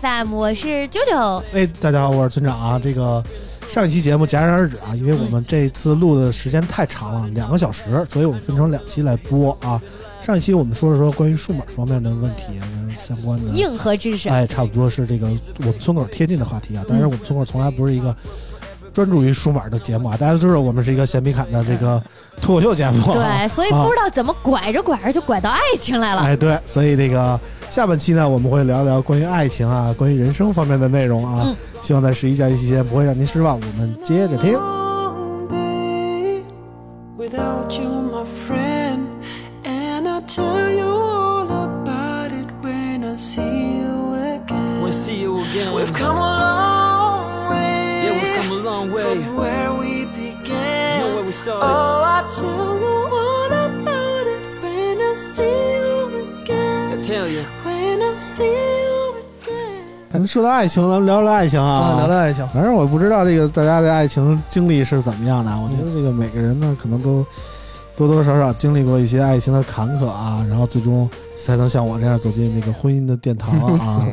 FM，我是九九。哎，大家好，我是村长啊。这个上一期节目戛然而止啊，因为我们这次录的时间太长了，两个小时，所以我们分成两期来播啊。上一期我们说了说关于数码方面的问题啊相关的，硬核知识，哎，差不多是这个我们村口贴近的话题啊。当然，我们村口从来不是一个专注于数码的节目啊。大家都知道，我们是一个闲皮侃的这个脱口秀节目、啊。对，所以不知道怎么拐着拐着就拐到爱情来了。哎，对，所以这个下半期呢，我们会聊聊关于爱情啊、关于人生方面的内容啊。嗯希望在十一假期期间不会让您失望。我们接着听。long day without you, my friend. And I'll tell you all about it when I see you again. We see you again. We've come a from where we began. know where we started. Oh, I'll tell you all about it when I see you again. I tell you. When I see you again. 咱们说到爱情，咱们聊聊爱情啊，聊聊爱情。反正我不知道这个大家的爱情经历是怎么样的，我觉得这个每个人呢，可能都多多少少经历过一些爱情的坎坷啊，然后最终才能像我这样走进这个婚姻的殿堂啊。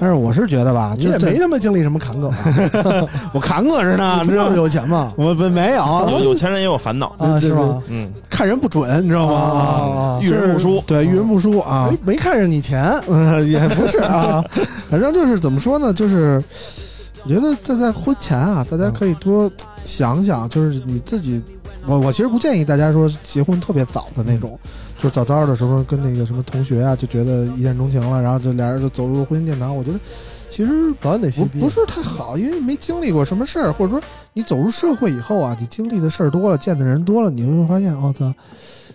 但是我是觉得吧，你也没他妈经历什么坎坷啊，我坎坷着呢，你知道？有钱吗？我不没有，有有钱人也有烦恼，啊，是吧？嗯，看人不准，你知道吗？啊遇人不淑，对，遇人不淑啊没，没看上你钱，呃，也不是啊，反正就是怎么说呢，就是我觉得这在婚前啊，大家可以多想想，就是你自己，我我其实不建议大家说结婚特别早的那种，就是早早的时候跟那个什么同学啊就觉得一见钟情了，然后这俩人就走入婚姻殿堂，我觉得其实早点得细逼。不不是太好，因为没经历过什么事儿，或者说你走入社会以后啊，你经历的事儿多了，见的人多了，你会发现，我、操，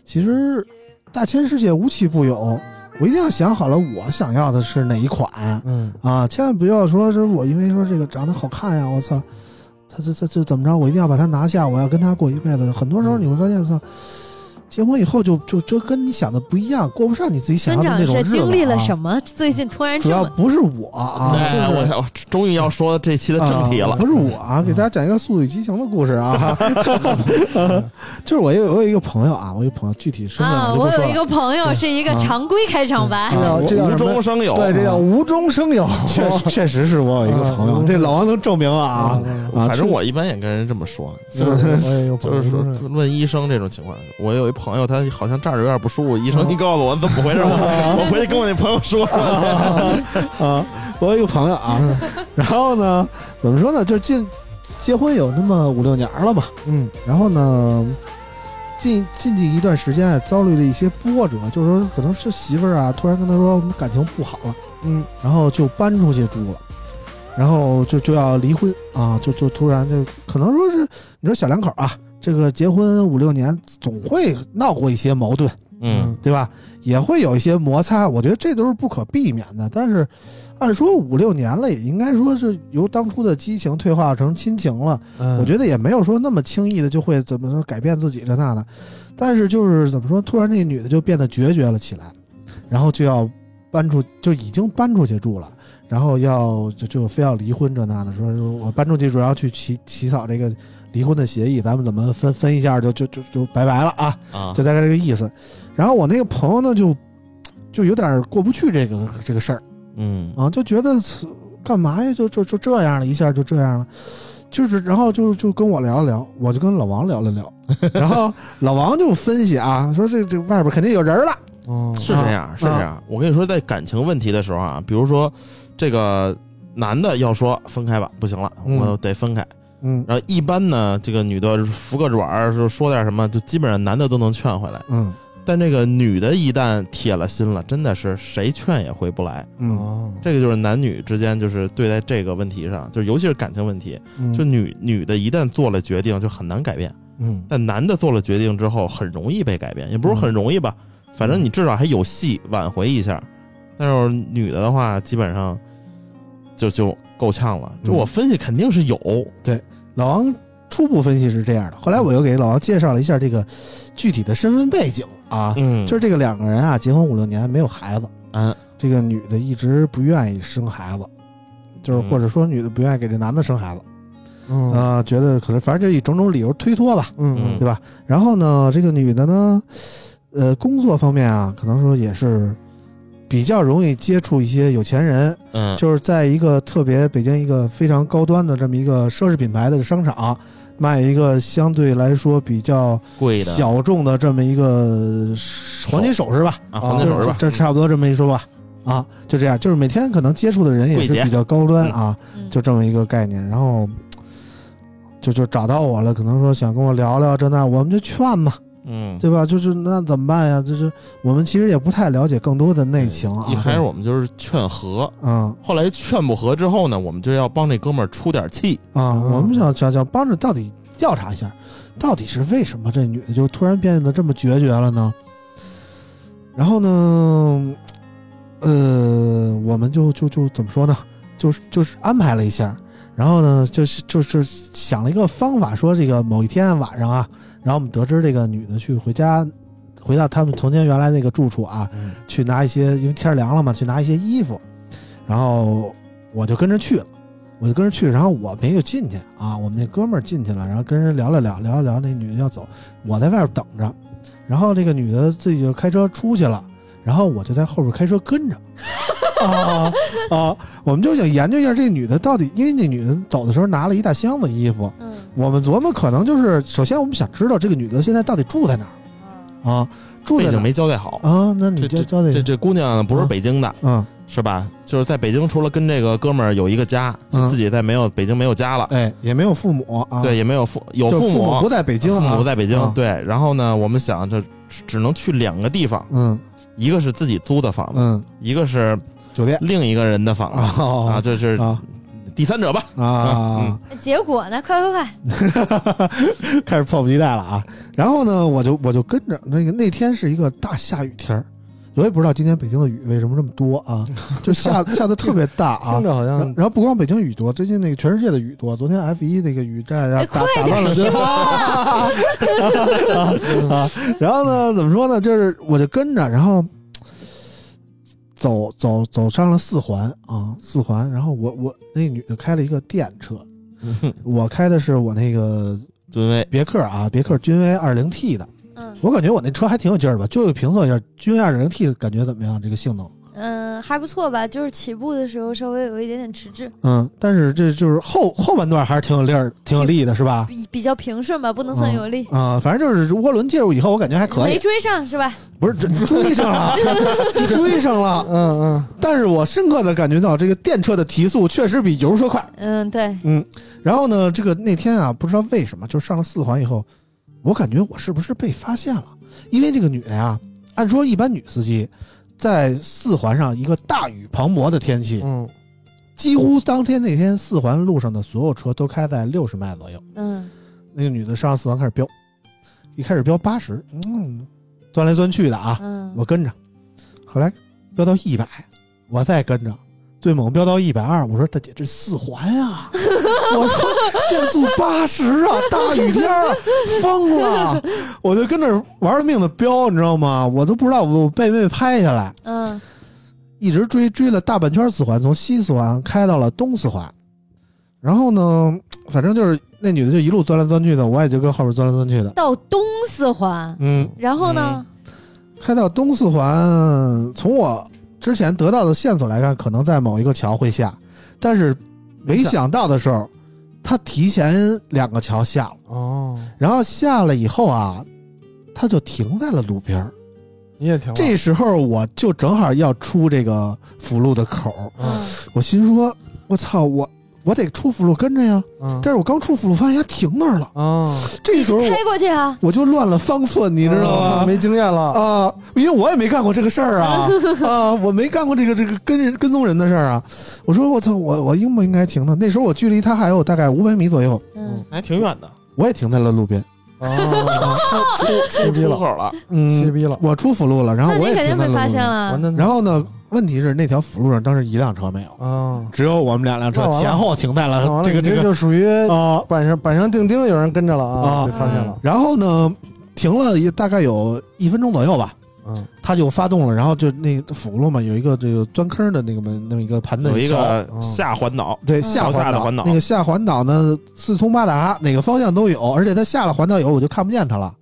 其实大千世界无奇不有。我一定要想好了，我想要的是哪一款嗯，啊！千万不要说是我因为说这个长得好看呀，我操，他这这这怎么着？我一定要把他拿下，我要跟他过一辈子。很多时候你会发现，操，结婚以后就就就跟你想的不一样，过不上你自己想村长要的那种日子、啊。是经历了什么？最近突然主要不是我啊，哎，就是我我终于要说这期的正题了啊，不是我啊，给大家讲一个《速度与激情》的故事啊，就是我有我有一个朋友啊，我有朋友具体身份啊？我有一个朋友是一个常规开场白，这叫啊无？中生有，对，这叫无中生有。确实 确实是我有一个朋友，啊这老王能证明啊啊，反正我一般也跟人这么说，就是就是说是问医生这种情况，我有一朋友，他好像这儿有点不舒服，医生你告诉我怎么回事，我 我回去跟我那朋友说。说。啊，我有一个朋友啊，然后呢，怎么说呢，就进结婚有那么五六年了吧，嗯。然后呢，近近近一段时间啊遭遇了一些波折，就是说可能是媳妇儿啊，突然跟他说我们感情不好了。嗯。然后就搬出去住了，然后就就要离婚啊，就就突然就可能说是你说小两口啊，这个结婚五六年总会闹过一些矛盾，嗯，对吧？也会有一些摩擦，我觉得这都是不可避免的。但是按说五六年了，也应该说是由当初的激情退化成亲情了。嗯，我觉得也没有说那么轻易的就会怎么说改变自己这那的，但是就是怎么说，突然那女的就变得决绝了起来，然后就要搬出，就已经搬出去住了，然后要就就非要离婚这那的，说说我搬出去主要去起起草这个离婚的协议，咱们怎么分分一下就就就就拜拜了啊，啊，就大概这个意思。然后我那个朋友呢就就有点过不去这个这个事儿，嗯。啊，就觉得干嘛呀？就就就这样了，一下就这样了，就是然后就就跟我聊了聊，我就跟老王聊了聊，然后老王就分析啊，说这这外边肯定有人了。哦。是这样，是这样。我跟你说，在感情问题的时候啊，比如说这个男的要说分开吧，不行了，嗯。我得分开。嗯然后一般呢，这个女的服个软儿，说说点什么，就基本上男的都能劝回来。嗯但这个女的一旦铁了心了，真的是谁劝也回不来。嗯哦，这个就是男女之间，就是对待这个问题上，就是尤其是感情问题，嗯，就女女的一旦做了决定，就很难改变。嗯但男的做了决定之后，很容易被改变，也不是很容易吧，反正你至少还有戏挽回一下。但是女的的话，基本上就就够呛了。就我分析，肯定是有，对老王初步分析是这样的，后来我又给老王介绍了一下这个具体的身份背景啊，嗯，就是这个两个人啊，结婚五六年没有孩子，嗯这个女的一直不愿意生孩子，就是嗯或者说女的不愿意给这男的生孩子，嗯啊、觉得可能反正就以种种理由推脱吧，嗯对吧？然后呢，这个女的呢，呃，工作方面啊，可能说也是比较容易接触一些有钱人，嗯，就是在一个特别北京一个非常高端的这么一个奢侈品牌的商场，卖一个相对来说比较贵的。小众的这么一个黄金首饰吧，啊，黄金首饰吧，这这差不多这么一说吧。啊，就这样，就是每天可能接触的人也是比较高端啊，嗯。就这么一个概念。然后就就找到我了，可能说想跟我聊聊这那，我们就劝吧，嗯，对吧？就是那怎么办呀？就是我们其实也不太了解更多的内情啊。一开始我们就是劝和，嗯后来劝不和之后呢，我们就要帮这哥们儿出点气。啊，嗯我们想想想帮着到底调查一下，到底是为什么这女的就突然变得这么决绝了呢？然后呢，呃，我们就就就怎么说呢？就是就是安排了一下，然后呢，就是就是想了一个方法，说这个某一天晚上啊，然后我们得知这个女的去回家，回到他们从前原来那个住处啊，嗯。去拿一些，因为天儿凉了嘛，去拿一些衣服，然后我就跟着去了，我就跟着去，然后我没有进去啊，我们那哥们儿进去了，然后跟人聊了聊，聊了聊，那女的要走，我在外边等着，然后这个女的自己就开车出去了，然后我就在后边开车跟着，啊啊，我们就想研究一下这女的到底，因为那女的走的时候拿了一大箱子衣服，嗯。我们琢磨可能就是，首先我们想知道这个女的现在到底住在哪儿。啊，住背景在哪儿。没交代好，啊？那你这这就交代这这姑娘不是嗯。北京的，嗯。是吧？就是在北京，除了跟这个哥们儿有一个家，就嗯。自己在没有北京没有家了，哎，也没有父母啊，对，，也没有父有就父母。不在北京啊，父母不在北京，啊。对。然后呢，我们想这只能去两个地方，嗯一个是自己租的房子，嗯，一个是酒店另一个人的房子啊，啊这是啊第三者吧？啊，结果呢？快快快！开始迫不及待了啊！然后呢，我就我就跟着那个那天是一个大下雨天儿我也不知道今天北京的雨为什么这么多啊，就下 下的特别大啊听。着好像然然后不光北京雨多，最近那个全世界的雨多。昨天 F 一那个雨战呀哎，打快打乱了 啊！然后呢，怎么说呢？就是我就跟着，然后走走走上了四环啊，四环。然后我我那女的开了一个电车，我开的是我那个君威，别克啊，别克君威二零 T 的。嗯我感觉我那车还挺有劲儿的吧？就评测一下君越二零 T 感觉怎么样？这个性能？嗯，还不错吧？就是起步的时候稍微有一点点迟滞，嗯，但是这就是后后半段还是挺有力儿、挺有力的，是吧？比比较平顺吧，不能算有力。啊、反正就是涡轮介入以后，我感觉还可以。没追上是吧？不是这追上了，追上了。嗯嗯但是我深刻的感觉到这个电车的提速确实比油车快。嗯，对，嗯然后呢，这个那天啊，不知道为什么，就上了四环以后，我感觉我是不是被发现了？因为这个女的呀，按说一般女司机在四环上一个大雨磅礴的天气，嗯。几乎当天那天四环路上的所有车都开在六十迈左右。嗯。那个女的上了四环开始飙，一开始飙八十，嗯，钻来钻去的啊，嗯，我跟着，后来飙到一百，我再跟着，最猛飙到一百二，我说大姐这四环啊，我说限速八十啊，大雨天儿疯了，我就跟那儿玩了命的飙，你知道吗？我都不知道我被没被拍下来，嗯。一直追追了大半圈四环，从西四环开到了东四环，然后呢，反正就是那女的就一路钻来钻去的，我也就跟后边钻来钻去的，到东四环，嗯，然后呢？开到东四环，从我之前得到的线索来看，可能在某一个桥会下，但是没想到的时候，他提前两个桥下了，哦。然后下了以后啊，他就停在了路边儿。你也停了。这时候我就正好要出这个辅路的口儿，嗯，我心说，我操，我我得出辅路跟着呀。嗯但是我刚出辅路，发现他停那儿了。啊，这时候开过去啊，我就乱了方寸，你知道吗？啊没经验了。啊，因为我也没干过这个事儿啊 啊，我没干过这个这个跟人跟踪人的事儿啊。我说我操，我我应不应该停呢？那时候我距离他还有大概五百米左右，嗯，还挺远的，我也停在了路边。啊，出出逼了出口了，歇嗯，逼了。我出辅路了，然后那我也肯定被停在了路边。发现了完。蛋然后呢，问题是那条辅路上当时一辆车没有，啊，只有我们两辆车那完了前后停在了那完了你这个这个就属于啊。板上板上钉钉，有人跟着了啊，啊被发现了。然后呢，停了一大概有一分钟左右吧，嗯。他就发动了，然后就那个辅路嘛，有一个这个钻坑的那个门，那么一个盘子有一个嗯。下环岛，对嗯下环岛。桥下的环岛。那个下环岛呢四通八达，哪个方向都有，而且他下了环岛以后我就看不见他了，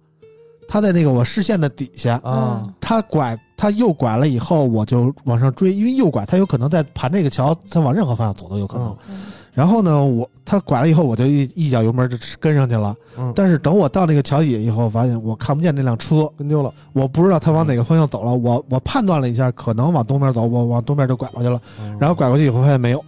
他在那个我视线的底下，啊嗯。他拐他右拐了以后我就往上追，因为右拐他有可能在盘这个桥，他往任何方向走都有可能。嗯然后呢，我他拐了以后我就一一脚油门就跟上去了，嗯，但是等我到那个桥底下以后，发现我看不见那辆车，跟丢了。我不知道他往哪个方向走了，我我判断了一下，可能往东边走，我往东边就拐过去了，然后拐过去以后发现没有，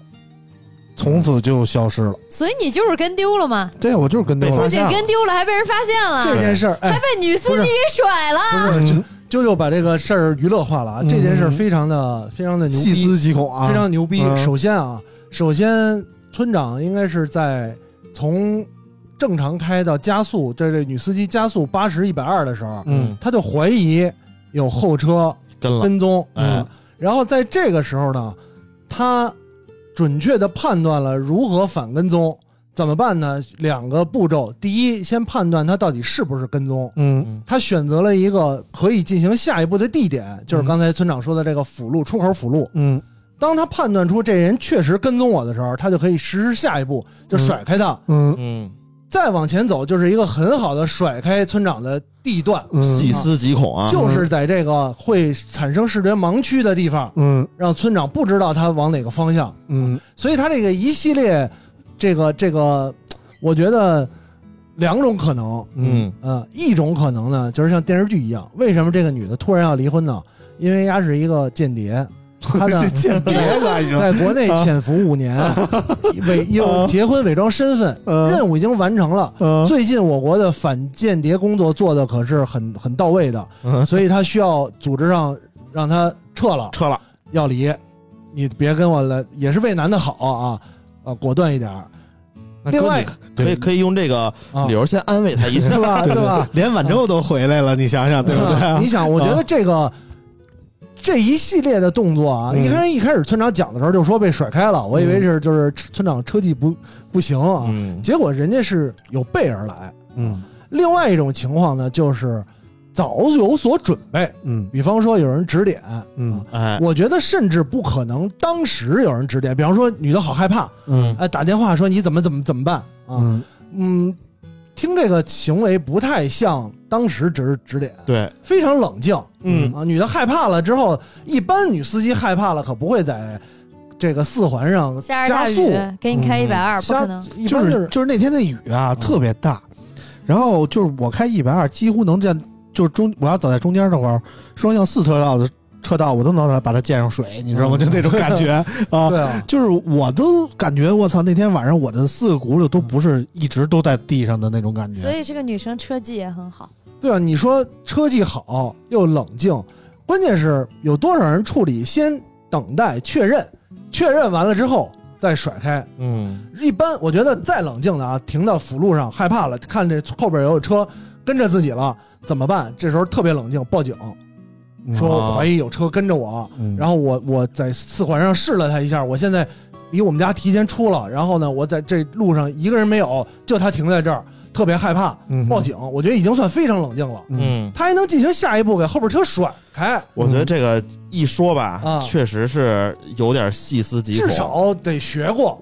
从此就消失了。所以你就是跟丢了嘛，对，我就是跟丢被了不。仅跟丢了，还被人发现了，这件事儿，哎，还被女司机给甩了。不是嗯啾啾把这个事儿娱乐化了啊！嗯这件事儿非常的非常的牛逼，细思极恐啊！非常牛逼。嗯首先啊，首先村长应该是在从正常开到加速，这这女司机加速八十一百二的时候，嗯。他就怀疑有后车跟了，跟踪，哎。嗯，然后在这个时候呢，他准确的判断了如何反跟踪。怎么办呢？两个步骤，第一，先判断他到底是不是跟踪，嗯。他选择了一个可以进行下一步的地点，就是刚才村长说的这个辅路出口辅路。嗯当他判断出这人确实跟踪我的时候，他就可以实施下一步，就甩开他，嗯。嗯，再往前走，就是一个很好的甩开村长的地段，嗯，细思极恐啊，就是在这个会产生视觉盲区的地方，嗯。让村长不知道他往哪个方向。嗯。所以他这个一系列，这个这个，我觉得两种可能，嗯。呃，一种可能呢，就是像电视剧一样，为什么这个女的突然要离婚呢？因为她是一个间谍，她的 是间谍了已经。在国内潜伏五年，伪又结婚伪装身份，嗯任务已经完成了。嗯最近我国的反间谍工作做的可是很很到位的，嗯所以他需要组织上让他撤了，撤了，要离，你别跟我来，也是为男的好啊，啊，果断一点另外可以可以用这个啊理，由先安慰他一下对，吧？对对吧？连晚舟都回来了，你想想对不对？你想，我觉得这个。这一系列的动作啊，嗯。一开始一开始村长讲的时候就说被甩开了，我以为是就是村长车技不不行啊，嗯。结果人家是有备而来。嗯。另外一种情况呢，就是早有所准备，嗯。比方说有人指点，嗯。哎，我觉得甚至不可能当时有人指点，比方说女的好害怕，嗯。哎，打电话说你怎么怎么怎么办啊？嗯。嗯，听这个行为不太像当时指指点，对，非常冷静。嗯。啊。女的害怕了之后，一般女司机害怕了可不会在这个四环上加速，给你开一百二，不可能。一般就是就是那天的雨啊特别大，然后就是我开一百二，几乎能见，就是中我要走在中间那会儿，双向四车道的车道我都能把它溅上水，你知道吗？就那种感觉 啊。对啊，就是我都感觉我操，那天晚上我的四个轱辘都不是一直都在地上的那种感觉。所以这个女生车技也很好。对啊，你说车技好又冷静，关键是有多少人处理先等待确认，确认完了之后再甩开。嗯一般我觉得再冷静的啊，停到辅路上害怕了，看这后边有车跟着自己了，怎么办？这时候特别冷静，报警，嗯说我怀疑有车跟着我，嗯然后我我在四环上试了他一下，我现在离我们家提前出了，然后呢，我在这路上一个人没有，就他停在这儿，特别害怕，嗯报警，我觉得已经算非常冷静了。嗯，他还能进行下一步给后边车甩开，我觉得这个一说吧啊，确实是有点细思极恐，至少得学过。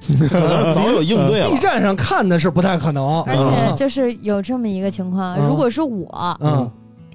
可能早有应对了 B 了。站上看的是不太可能，而且就是有这么一个情况，嗯如果是我，嗯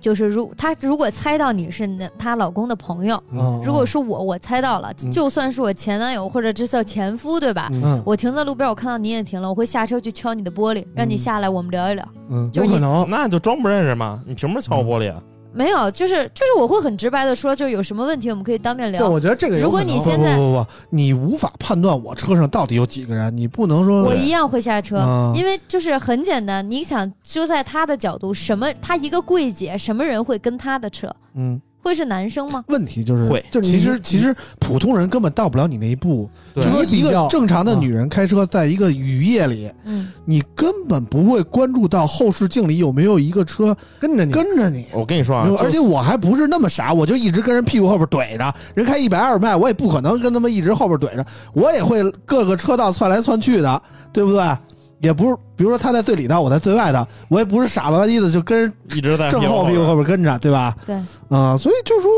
就是如她如果猜到你是那她老公的朋友，嗯，如果是我，我猜到了，嗯就算是我前男友或者这叫前夫，对吧？嗯我停在路边，我看到你也停了，我会下车去敲你的玻璃，让你下来，我们聊一聊。嗯就有可能，那就装不认识嘛？你凭什么敲我玻璃啊？没有，就是就是我会很直白的说，就是有什么问题我们可以当面对，聊。我觉得这个如果你现在不不不不，你无法判断我车上到底有几个人，你不能说我一样会下车，嗯因为就是很简单，你想就在他的角度，什么他一个柜姐，什么人会跟他的车？嗯，会是男生吗？问题就是会就是其实其实普通人根本到不了你那一步，就说一个正常的女人开车，在一个雨夜里，嗯，你根本不会关注到后视镜里有没有一个车跟着你，跟着你。我跟你说啊，而且我还不是那么傻，我就一直跟人屁股后边怼着，人开一百二十迈，我也不可能跟他们一直后边怼着，我也会各个车道窜来窜去的，对不对？也不是，比如说他在最里头，我在最外头，我也不是傻了吧唧的就跟一直在正后屁股后边跟着，对吧？对，啊、所以就是说，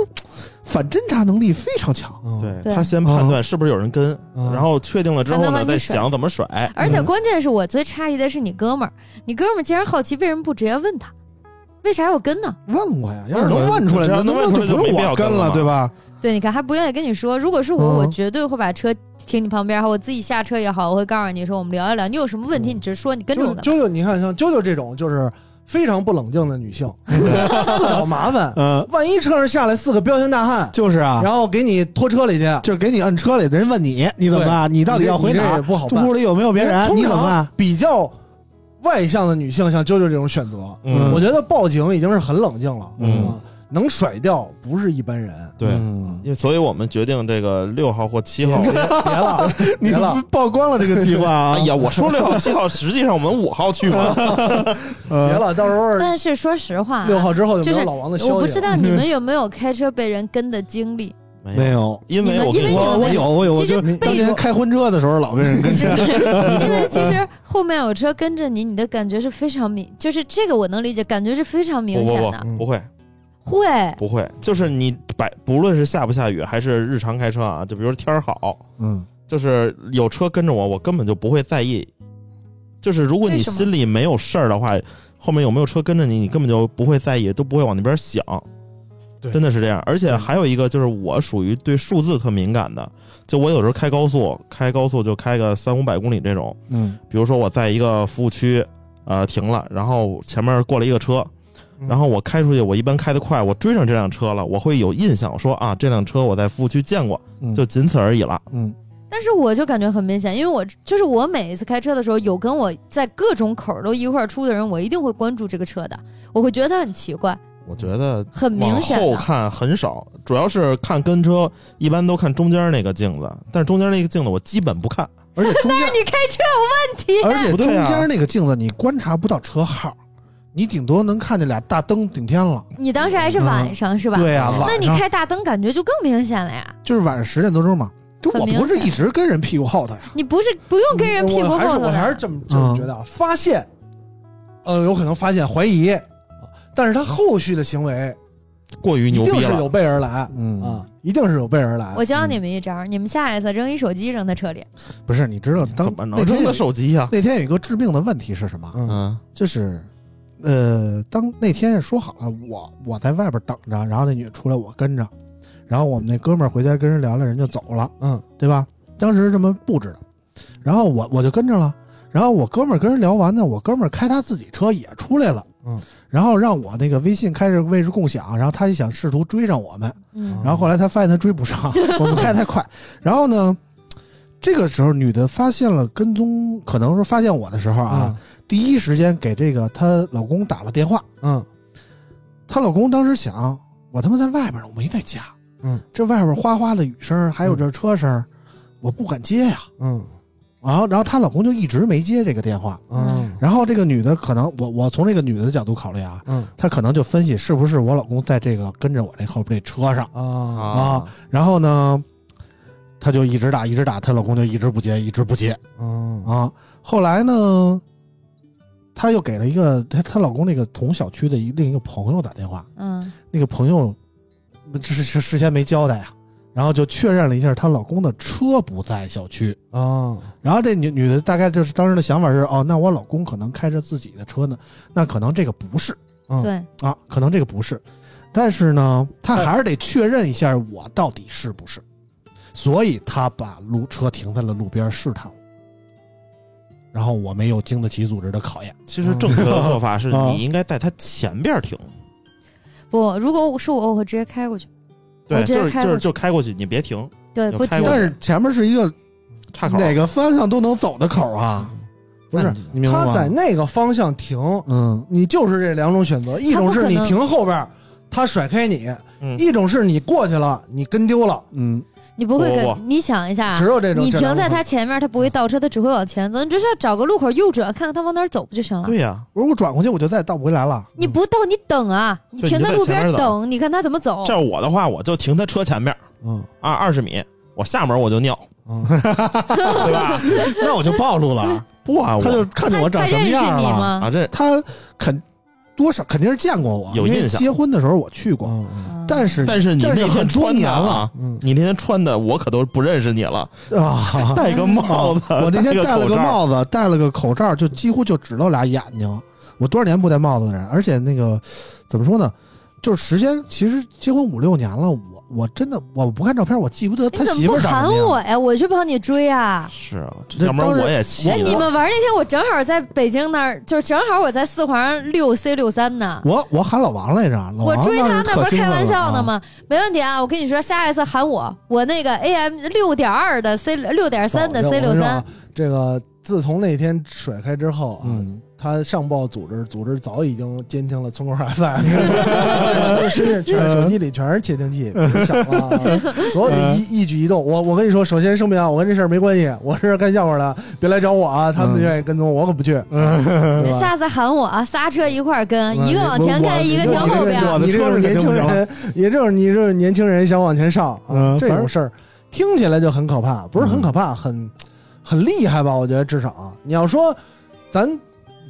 反侦查能力非常强。嗯对对他先判断是不是有人跟，嗯然后确定了之后呢，再想怎么甩。而且关键是我最诧异的是你哥们儿，你哥们儿竟然好奇，为什么不直接问他，为啥要跟呢？问过呀，要是能问出来，能问就不用我跟了，对吧？对，你看还不愿意跟你说。如果是我，嗯我绝对会把车停你旁边，我自己下车也好，我会告诉你说，我们聊一聊，你有什么问题你直说，你跟着我干嘛？啾啾，你看像啾啾这种就是非常不冷静的女性，自找麻烦。嗯，万一车上下来四个彪形大汉，就是啊，然后给你拖车里去，就是给你摁车里，人问你，你怎么办？你到底要回哪？不好办。屋里有没有别人？你怎么办？比较外向的女性，像啾啾这种选择，嗯我觉得报警已经是很冷静了。嗯啊能甩掉不是一般人。对，嗯因为所以我们决定这个六号或七号。别了，你别了，曝光了这个计划啊！哎呀，我说六号、七号，实际上我们五号去嘛。呃别了，到时候但是说实话啊，六号之后就就是没有老王的消息了。我不知道你们有没有开车被人跟的经历。没有，因为你们我跟你说，因为你们我我有我有，我其实当年开婚车的时候老被人跟。因为其实后面有车跟着你，你的感觉是非常明，就是这个我能理解，感觉是非常明显的。不不，不会会，不会，就是你百不论是下不下雨还是日常开车啊，就比如说天儿好，嗯，就是有车跟着我，我根本就不会在意。就是如果你心里没有事儿的话，后面有没有车跟着你，你根本就不会在意，都不会往那边想。对真的是这样。而且还有一个就是我属于对数字特敏感的，就我有时候开高速，开高速就开个三五百公里这种，嗯比如说我在一个服务区，呃停了，然后前面过了一个车，嗯然后我开出去，我一般开得快，我追上这辆车了，我会有印象说啊，这辆车我在服务区见过，嗯，就仅此而已了。嗯。但是我就感觉很明显，因为我就是我每一次开车的时候，有跟我在各种口儿都一块儿出的人，我一定会关注这个车的，我会觉得他很奇怪，我觉得很明显。的。后看很少，主要是看跟车，一般都看中间那个镜子，但是中间那个镜子我基本不看。而且中间，你开车有问题，而且中间那个镜子你观察不到车号，你顶多能看见俩大灯顶天了。你当时还是晚上、是吧？对呀，那你晚上开大灯感觉就更明显了呀。就是晚上十点多钟嘛，就我不是一直跟人屁股后头呀。你不是不用跟人屁股后头我还是，这么这么觉得啊，发现，呃，有可能发现怀疑，啊但是他后续的行为过于牛逼了定是有，备而来嗯啊，一定是有备而来。我教你们一招，你们下一次扔一手机扔他车里，不是，你知道当怎么能那天有扔的手机呀？那天有一个致命的问题是什么？嗯嗯就是，呃，当那天说好了，我我在外边等着，然后那女的出来，我跟着，然后我们那哥们儿回家跟人聊聊，人就走了，嗯。对吧？当时这么布置的，然后我我就跟着了，然后我哥们儿跟人聊完呢，我哥们儿开他自己车也出来了，嗯，然后让我那个微信开着位置共享，然后他就想试图追上我们，嗯。然后后来他发现他追不上，我们开太快。然后呢，这个时候女的发现了跟踪，可能是发现我的时候啊，第一时间给这个她老公打了电话。嗯她老公当时想，我他妈在外边呢，我没在家。嗯，这外边哗哗的雨声，还有这车声，我不敢接呀。嗯然后，然后她老公就一直没接这个电话。嗯然后这个女的可能，我我从这个女的角度考虑啊，嗯她可能就分析是不是我老公在这个跟着我这后边这车上。啊啊然后呢，她就一直打，一直打，她老公就一直不接，一直不接。嗯啊。后来呢，她又给了一个她她老公那个同小区的一另一个朋友打电话，嗯。那个朋友这是是事先没交代呀、然后就确认了一下她老公的车不在小区。啊然后这女女的大概就是当时的想法是，哦，那我老公可能开着自己的车呢，那可能这个不是。嗯。对，啊，可能这个不是，但是呢，她还是得确认一下我到底是不是，所以他把路车停在了路边试探。我，然后我没有经得起组织的考验，其实正确的做法是啊你应该在他前边停，不，如果是我，我会直接开过去。对，就是就是开过去。就开过去，你别停，对，不停。但是前面是一个岔口。哪个方向都能走的口啊，不是你你明白吗？他在那个方向停，嗯。你就是这两种选择，一种是你停后边，他甩开你；嗯。一种是你过去了，你跟丢了。嗯，你不会不不跟你想一下只，有这种。你停在他前面，他不会倒车，他只会往前走。你只需要找个路口右转，看看他往哪儿走不就行了？对呀，我说我转过去我就再也倒不回来了。你不倒，你等啊，你就你在停在路前面等边等，你看他怎么走。这要我的话，我就停他车前面嗯啊，二十米，我下门我就尿，嗯，对吧？那我就暴露了，不啊，他就看见我长什么样了。你吗？啊，这他肯多少肯定是见过我，因为有印象。结婚的时候我去过，嗯但是但是你那这是很天穿的多年了。啊，嗯。你那天穿的我可都不认识你了，啊，戴个帽子，我那天戴了个帽子，戴了个口罩，就几乎就只露俩眼睛。我多少年不戴帽子的人，而且那个怎么说呢？就是时间，其实结婚五六年了，我我真的我不看照片，我记不得他你怎媳妇儿长么不喊什么样。我呀？我去帮你追啊！是啊，这要不然我也气哎，你。们玩那天我正好在北京那儿，就是正好我在四环六 C 六三呢。我我喊老王来着，老王我追他那那不是开玩笑呢吗？吗？没问题啊！我跟你说，下一次喊我，我那个 AM 六点二的 C 六点三的 C 六三这个自从那天甩开之后啊，嗯，他上报组织，组织早已经监听了村口 FM，身上全是手机里全是窃听器，别想了啊，所有的一一举一动。我我跟你说，首先声明啊，我跟这事儿没关系，我是干笑话的，别来找我啊，他们嗯愿意跟踪我可不去？下次喊我啊，仨车一块儿跟，嗯一个往前开，一个我停后边。你这是年轻人，也就是你这种年轻人想往前上这种事儿听起来就很可怕，不是很可怕，很很厉害吧？我觉得至少啊，你要说咱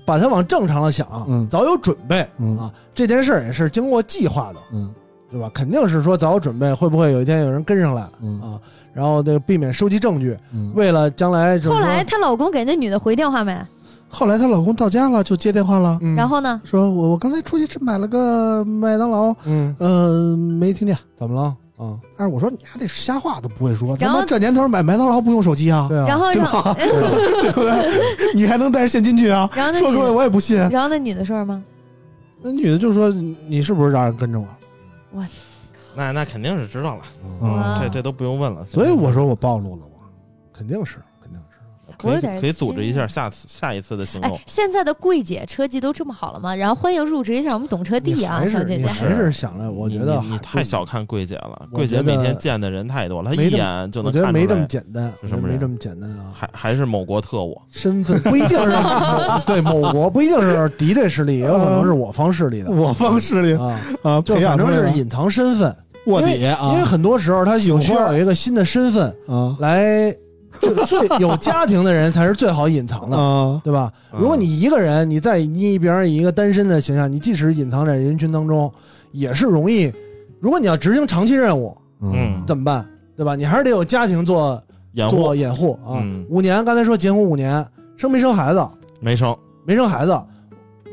把它往正常了想，嗯早有准备嗯啊，这件事儿也是经过计划的，嗯对吧？肯定是说早有准备，会不会有一天有人跟上来嗯啊？然后这个避免收集证据，嗯。为了将来就是后来她老公给那女的回电话没？后来她老公到家了，就接电话了，嗯然后呢？说我我刚才出去吃买了个麦当劳，嗯，嗯、没听见。怎么了啊？但是我说你还得瞎话都不会说，他然后妈这年头买麦当劳不用手机啊，对啊，然后让，对吧？对不对？你还能带着现金去啊？然后那说出来，我也不信。然后那女的说什么？那女的就说你是不是让人跟着我？我那那肯定是知道了，嗯这这都不用问了。所以我说我暴露了我。肯定是。可以可以组织一下下次下一次的行哎动，。现在的柜姐车技都这么好了吗？然后欢迎入职一下我们懂车帝啊，小姐姐。还是想来，我觉得你你太小看柜姐了，我柜姐每天见的人太多了，她一眼就能我觉得没这么看出来，简单，是什么人没这么简单啊。还还是某国特务。身份不一定是某 对某国，不一定是敌对势力，也有可能是我方势力的我方势力啊，啊，就反正是隐藏身份，卧底啊，因为很多时候他有需要有一个新的身份啊来，就最 有家庭的人才是最好隐藏的。啊，对吧？嗯如果你一个人，你在你比方一个单身的形象，你即使隐藏在人群当中，也是容易。如果你要执行长期任务，嗯怎么办？对吧？你还是得有家庭做掩护做掩护啊。嗯五年，刚才说结婚五年，生没生孩子？没生没生孩子，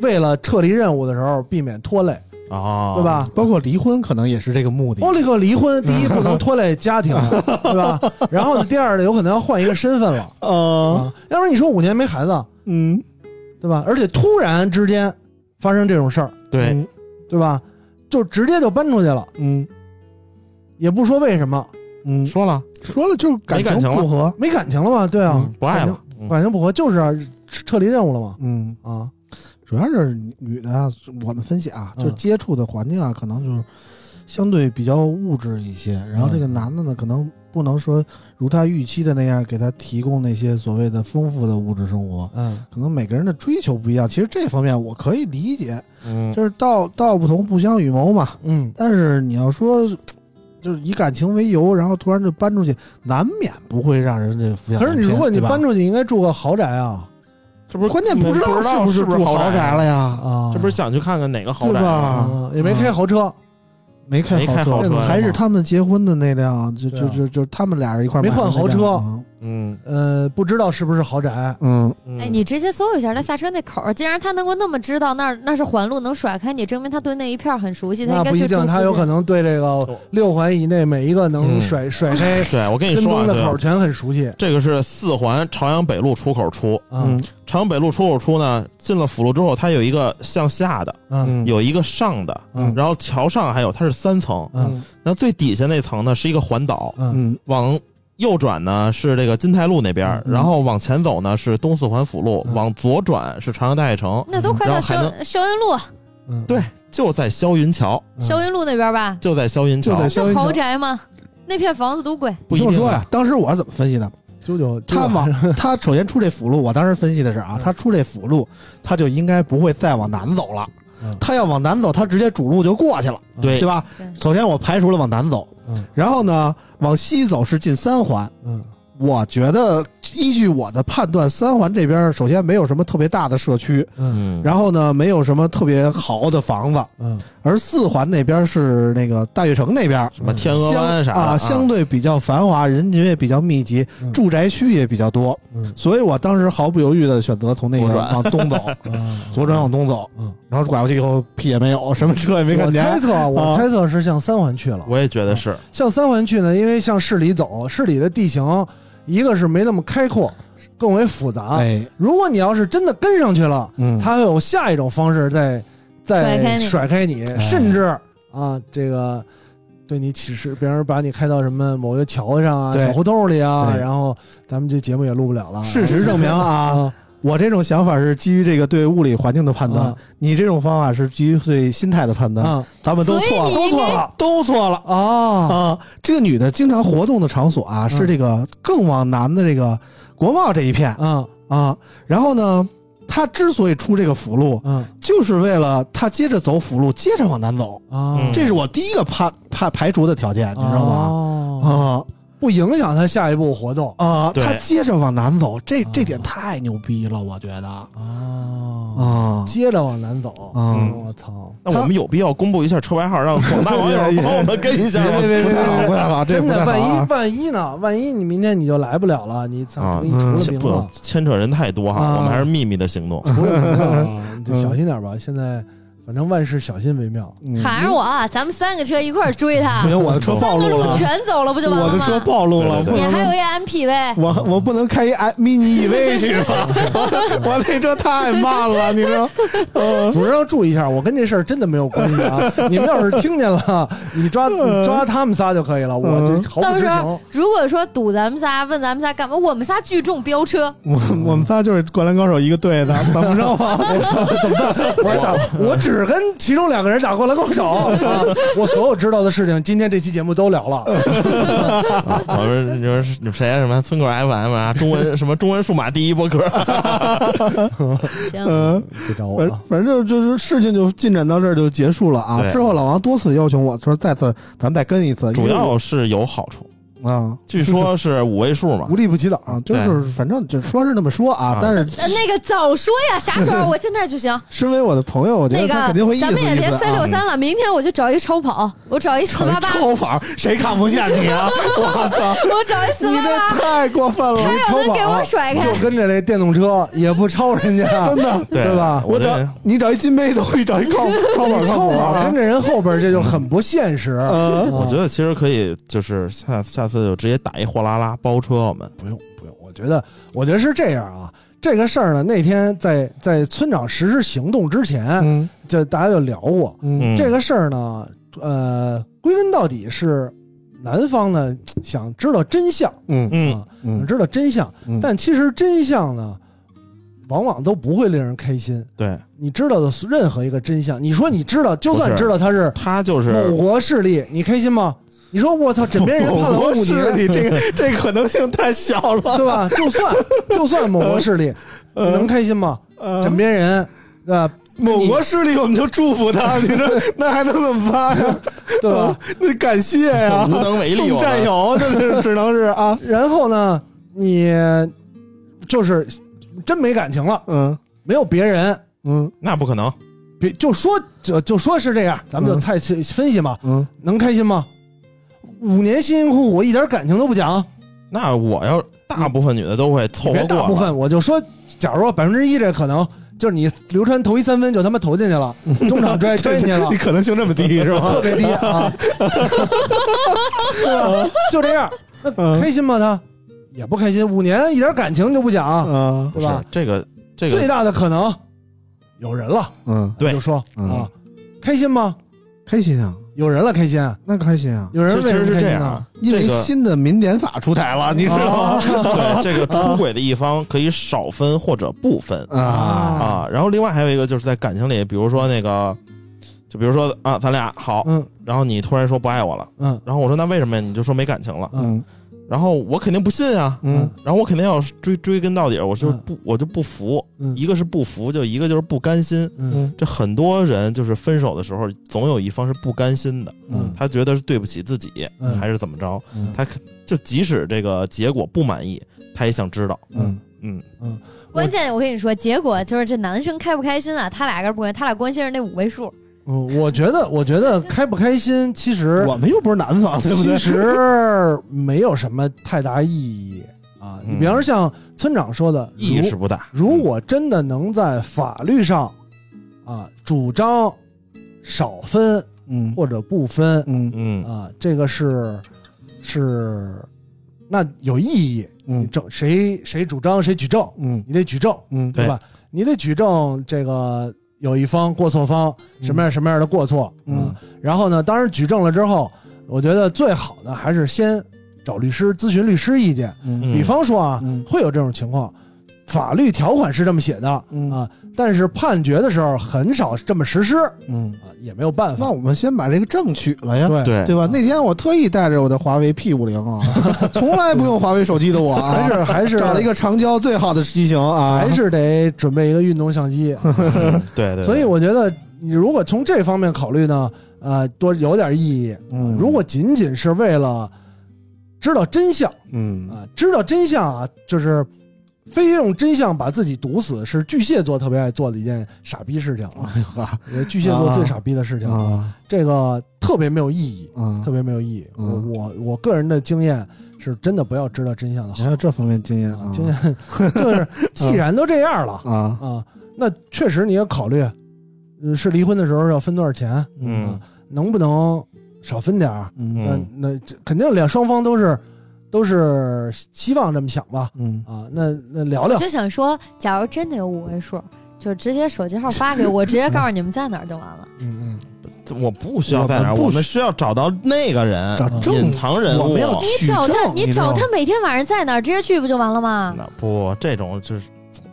为了撤离任务的时候避免拖累，啊，对？吧？包括离婚可能也是这个目的。奥利克离婚，第一不能拖累家庭，对吧？然后，第二呢，有可能要换一个身份了啊，啊。要不然你说五年没孩子，嗯，对吧？而且突然之间发生这种事儿，对，嗯对吧？就直接就搬出去了，嗯也不说为什么，嗯，说了说了就是感情不合，没感情了嘛？对啊嗯，不爱了，嗯感情不合就是啊撤离任务了嘛？嗯，啊，主要是女的啊，我们分析啊，嗯就接触的环境啊，可能就是相对比较物质一些，然后这个嗯男的呢，可能不能说如他预期的那样给他提供那些所谓的丰富的物质生活，嗯可能每个人的追求不一样。其实这方面我可以理解，嗯，就是道道不同不相与谋嘛。嗯，但是你要说，就是以感情为由，然后突然就搬出去，难免不会让人这浮想可是你如果你搬出去，应该住个豪宅啊这不是关键不知道是是不是住豪宅了呀？啊，这不是想去看看哪个豪宅也没开豪车，没开豪豪车还是他们结婚的那辆，就就就就他们俩人一块没换豪车。啊嗯，呃，不知道是不是豪宅。嗯，嗯。哎，你直接搜一下他下车那口儿，既然他能够那么知道那儿那是环路，能甩开你，证明他对那一片很熟悉。他应那不一定，他有可能对这个六环以内每一个能嗯甩甩开对我跟你跟说啊，踪的口儿全很熟悉。这个是四环朝阳北路出口出，嗯朝阳北路出口出呢，进了辅路之后，它有一个向下的，嗯。有一个上的，嗯。然后桥上还有它是三层，嗯。然后最底下那层呢是一个环岛，嗯嗯。往右转呢是这个金泰路那边，嗯然后往前走呢是东四环辅路，嗯。往左转是朝阳大悦城，那都快到肖肖云路，嗯，对就在霄云桥，肖云路那边吧？就在霄云桥。就在，肖云桥。那豪宅吗？那片房子都贵。不一定说呀，当时我是怎么分析的？九九他往他首先出这辅路，我当时分析的是啊，他出这辅路，他就应该不会再往南走了嗯。他要往南走，他直接主路就过去了，对对吧对？首先我排除了往南走嗯，然后呢，往西走是进三环。嗯我觉得依据我的判断，三环这边首先没有什么特别大的社区，嗯。嗯，然后呢，没有什么特别好的房子，嗯。而四环那边是那个大悦城那边，什么天鹅湾相啥的啊，相对比较繁华，人群也比较密集，嗯。住宅区也比较多，嗯。所以我当时毫不犹豫的选择从那个往东走，嗯。左转往东走，嗯，然后拐过去以后屁也没有，什么车也没看见我猜，测啊，我啊。猜测是向三环去了。我也觉得是，向三环去呢，因为向市里走，市里的地形一个是没那么开阔，更为复杂。哎，如果你要是真的跟上去了，嗯，他会有下一种方式再再甩开你甩开你，甚至啊，这个对你启示，比方说把你开到什么某个桥上啊、小胡同里啊，然后咱们这节目也录不了了。事实证明啊，啊，我这种想法是基于这个对物理环境的判断啊，你这种方法是基于对心态的判断，啊咱们都错了，都错了，都错了。啊啊，这个女的经常活动的场所啊，是这个更往南的这个国贸这一片啊啊。然后呢，她之所以出这个辅路，嗯就是为了她接着走辅路，接着往南走。啊！嗯这是我第一个排排排除的条件，你知道吗？吗？啊不影响他下一步活动啊，对她接着往南走，这啊这点太牛逼了，我觉得啊啊接着往南走啊我操！那我们有必要公布一下车牌号，让广大网友帮我们跟一下吗？别别别真的，万一啊。万一呢？万一你明天你就来不了了，你操，啊给你除了牵不名了，牵扯人太多哈，啊我们还是秘密的行动。就小心点吧。现在反正万事小心为妙。喊上我啊，咱们三个车一块儿追他因为，我的车暴三个路露了，全走了，不就完了我的车吗？暴露了，我对对不能你还有一 MPV，我我不能开一 i mini EV 去吧？我我那车太慢了，你说？呃组织要注意一下，我跟这事儿真的没有关系啊！你们要是听见了，你抓你抓他们仨就可以了，我这毫不到时候知情。如果说堵咱们仨，问咱们仨干嘛？我们仨聚众飙车，我我们仨就是灌篮高手一个队的，怎么着吧？怎么办？我还打，我只跟其中两个人打过篮高手啊！我所有知道的事情，今天这期节目都聊了。我说你说是谁啊？什么村口 FM 啊？中文什么中文数码第一播客？行，嗯，别找我反啊！反正就是事情就进展到这儿就结束了啊。对之后老王多次要求我说再次咱们再跟一次，主因为我要是有好处，啊，据说是五位数嘛无。利不起早，就是反正就说是那么说啊啊，但是呃那个早说呀，啥时候？我现在就行。身为我的朋友，我觉那得他肯定会个，意思咱们也别三六啊。三了，明天我就找一超跑，我找一四八八，超跑谁看不见你啊？我操！我找一四你这八八，太过分了！还有能给我甩开就。跟着那电动车也不超人家，真的，对对吧我找你找一金杯都会找一靠超跑超跑跟着人后边，这就很不现实。呃，我觉得其实可以，就是下下次就直接打一货拉拉包车，我们不用不用，我觉得我觉得是这样啊。这个事儿呢，那天在在村长实施行动之前，嗯就大家就聊过这个事儿呢。呃，归根到底是男方呢想知道真相嗯嗯啊，嗯想知道真相，嗯但其实真相呢，往往都不会令人开心。对你知道的任何一个真相，你说你知道，就算知道他是他就是某国势力，你开心吗？你说我操，枕边人判了我五是年，你这个这可能性太小了，对吧？就算 就算某国势力，呃能开心吗？呃枕边人，对吧？某国势力，我们就祝福他，你说 那还能怎么办呀？对吧？那感谢呀，无能为力送战友，这是只能是啊，然后呢，你就是真没感情了，嗯没有别人，嗯那不可能，别就说就就说是这样，咱们就再去分析嘛，嗯，能开心吗？五年辛辛苦苦一点感情都不讲，那我要大部分女的都会凑别合过了，大部分，我就说，假如说百分之一这可能，就是你刘川投一三分就他妈投进去了，中场拽拽进去了。你，可能性这么低是吧？特别低啊，对吧？就这样，那嗯。开心吗？他？也不开心，五年一点感情就不讲，啊，不是对吧？这个这最个大的可能有人了，嗯，对。就说嗯。啊，开心吗？开心啊，有人了，开心，那开心啊，有人为什其实是这样啊？，因为这个新的民典法出台了，你知道吗？对 这个出轨的一方可以少分或者不分啊啊。然后另外还有一个就是在感情里，比如说那个，就比如说啊，咱俩好，嗯然后你突然说不爱我了，嗯然后我说那为什么呀？你就说没感情了，嗯然后我肯定不信啊，嗯然后我肯定要追追根到底，我就嗯不我就不服，嗯一个是不服，就一个就是不甘心。嗯这很多人就是分手的时候，总有一方是不甘心的，嗯他觉得是对不起自己，嗯还是怎么着？嗯他可就即使这个结果不满意，他也想知道。嗯嗯嗯，关键我跟你说，结果就是这男生开不开心啊？他俩人不关心，他俩关心是那五位数。嗯，我觉得，我觉得开不开心，其实我们又不是南方，对不对其？实没有什么太大意义啊。你嗯比方说像村长说的，意识不大。如如果真的能在法律上啊主张少分嗯或者不分嗯嗯啊，这个是是那有意义。嗯证谁谁主张谁举证，嗯你得举证，嗯对吧？你得举证这个有一方过错方什么样什么样的过错，嗯。啊。然后呢，当然举证了之后，我觉得最好的还是先找律师咨询律师意见。嗯。比方说啊，嗯会有这种情况，法律条款是这么写的嗯。啊，但是判决的时候很少这么实施啊，嗯，也没有办法。那我们先把这个证取了呀，对对对吧？那天我特意带着我的华为 P 五零啊，从来不用华为手机的我啊，还是还是找了一个长焦最好的机型啊，还是得准备一个运动相机。对对，所以我觉得，你如果从这方面考虑呢，呃，多有点意义。嗯如果仅仅是为了知道真相嗯啊，知道真相啊，就是非用真相把自己毒死，是巨蟹座特别爱做的一件傻逼事情啊。巨蟹座最傻逼的事情，啊这个特别没有意义，啊特！别没有意义。我嗯我我个人的经验是真的不要知道真相的好你还有。这方面经验啊？经验 就是，既然都这样了啊，啊，那确实你也考虑，呃是离婚的时候要分多少钱，嗯啊，能不能少分点儿？嗯嗯那那这肯定两双方都是都是希望这么想吧？嗯啊，那那聊聊我聊，就想说，假如真的有五位数，就直接手机号发给我，直接告诉你们在哪儿就完了。嗯嗯我不需要在哪儿，我们不需要找到那个人，找证隐藏人物我们。要取你找他，你找他每天晚上在哪儿，直接去不就完了吗？那不，这种就是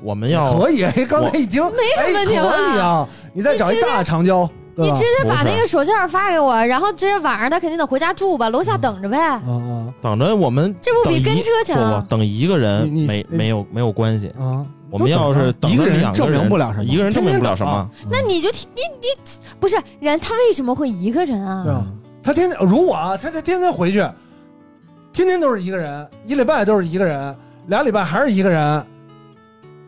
我们嗯，要可以，哎刚才已经没什么问题了可以啊，你再找一大长焦，你直？接把那个手机号发给我，然后直接晚上他肯定得回家住吧，楼下等着呗。啊等着我们这不比跟车强不？等一个人没没有没有关系。啊啊！我们要是等一个人两证明不了什么一个人证明不了什么。那你就你你不是人，他为什么会一个人啊？对啊，他天天如果啊，他他天天回去，天天都是一个人，一礼拜都是一个人，俩礼拜还是一个人，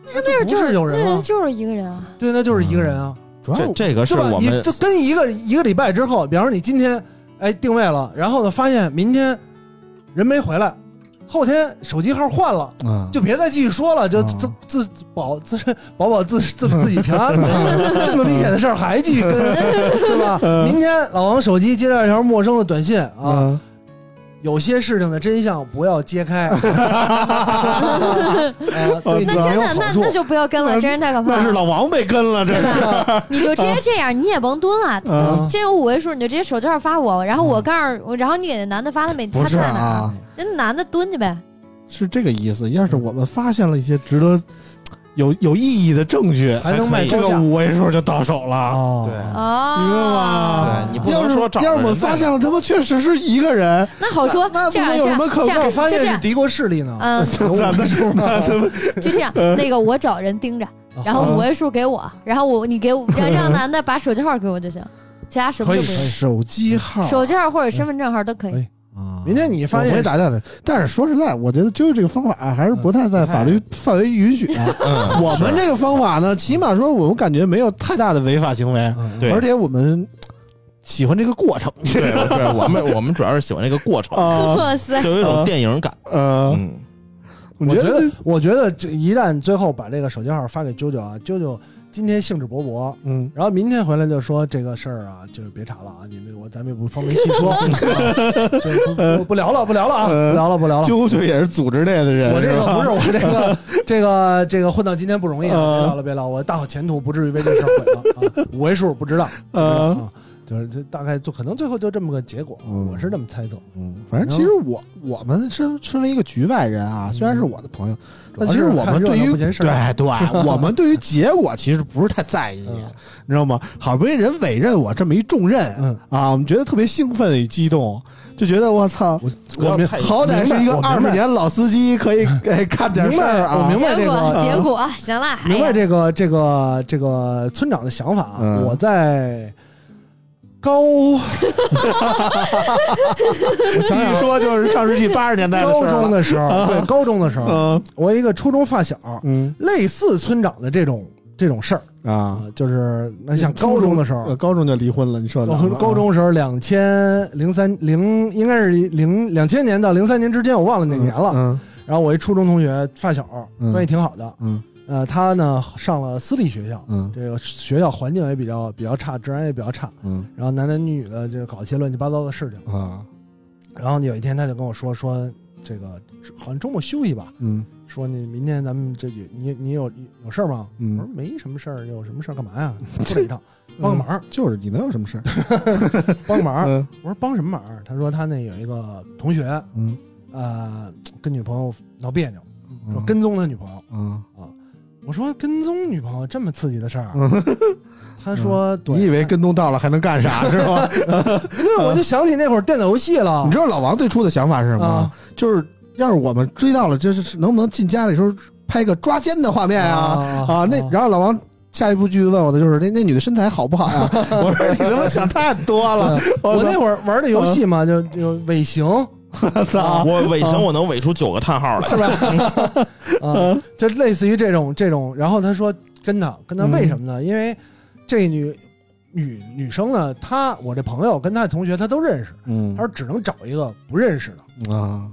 那不那就是有人吗？那人就是一个人啊。对，那就是一个人啊。主要这这个是是吧？我们你就跟一个一个礼拜之后，比方说你今天哎定位了，然后呢发现明天人没回来，后天手机号换了，嗯，就别再继续说了，就自自自保自身保保自自自己平安吧。这么危险的事儿还继续跟，对吧？明天老王手机接到一条陌生的短信啊，啊，有些事情的真相不要揭开，啊对你那真的，那那就不要跟了，真是太可怕了。那是老王被跟了，这对是？你就直接这样，你也甭蹲了。啊真有五位数，你就直接手机号发我，然后我告诉，然后你给那男的发他每他在哪那男的蹲去呗。是这个意思。要是我们发现了一些值得有有意义的证据，还能卖这个五位数就到手了。哦，对哦，明白吗？对你不要是能说找着要是我们发现了他妈确实是一个人，那好说那，这样有这样什么可这样我发就这样，现是敌国势力呢。嗯，咱们是吧？就这样。那个我找人盯着，然后五位数给我，然后我你给我 让让男的把手机号给我就行，其他什么可以都不用。手机号，手机号或者身份证号都可以可以。啊，明天你发我现会打掉的。但是说实在，我觉得就是这个方法还是不太在法律范围允许。嗯，我们这个方法呢，起码说我们感觉没有太大的违法行为，嗯而且我们喜欢这个过程。对对，我们我们主要是喜欢这个过程，就有一种电影感。呃，嗯，我觉得我觉得，我觉得这一旦最后把这个手机号发给啾啾啊，啾啾今天兴致勃勃，嗯，然后明天回来就说这个事儿啊，就是别查了啊，你们我咱们也不方便细说，啊 就不不不聊了，不聊了啊，呃不聊了，不聊了。啾啾也是组织内的人，我这个不是我这个 这个这个混到今天不容易啊！呃别聊了，别聊，我大好前途不至于被这事儿毁了啊！五位数不知道，啊，就是这大概就可能最后就这么个结果，嗯我是这么猜测。嗯，反正其实我我们身身为一个局外人啊，虽然是我的朋友，但其实我们对于对对，我们对于结果其实不是太在意，嗯你知道吗？好不容易人委任我这么一重任嗯，啊，我们觉得特别兴奋与激动，就觉得我操，我明好歹是一个二十年老司机，可以 哎干点事儿啊。明白我明白这结果个结果行了，明白这个这个这个村长的想法啊，嗯我在高，我想一想啊，说就是上世纪八十年代的高中的时候，对高中的时候，嗯我一个初中发小，嗯。类似村长的这种这种事儿啊。啊，，就是那像高中的时候呃，高中就离婚了，你说的。高中时候两千零三零应该是零两千年到零三年之间，我忘了哪年了。嗯。然后我一初中同学发小，嗯。关系挺好的。嗯呃，他呢上了私立学校，嗯这个学校环境也比较比较差，治安也比较差。嗯然后男男女女的就搞一些乱七八糟的事情。啊然后有一天他就跟我说说这个好像周末休息吧，嗯说你明天咱们这有你你有有事儿吗？嗯我说没什么事儿，有什么事儿干嘛呀？出来一趟，帮个忙，就是你能有什么事儿？帮个忙。嗯我说帮什么忙？他说他那有一个同学，嗯呃，跟女朋友闹别扭，说嗯跟踪他女朋友。嗯，我说跟踪女朋友这么刺激的事儿嗯，他说对，你以为跟踪到了还能干啥 是吧？我就想起那会儿电脑游戏了你，知道老王最初的想法是什么吗啊？就是要是我们追到了，就是能不能进家里时候拍个抓奸的画面啊啊？那然后老王。下一部剧问我的就是那那女的身材好不好呀？我说你他妈想太多了，我那会儿玩的游戏嘛，就就尾行 操，我尾行我能尾出九个叹号来，是吧？啊，就类似于这种这种。然后他说跟他跟他为什么呢？因为这女女女生呢，她我这朋友跟她的同学她都认识，嗯他说只能找一个不认识的，啊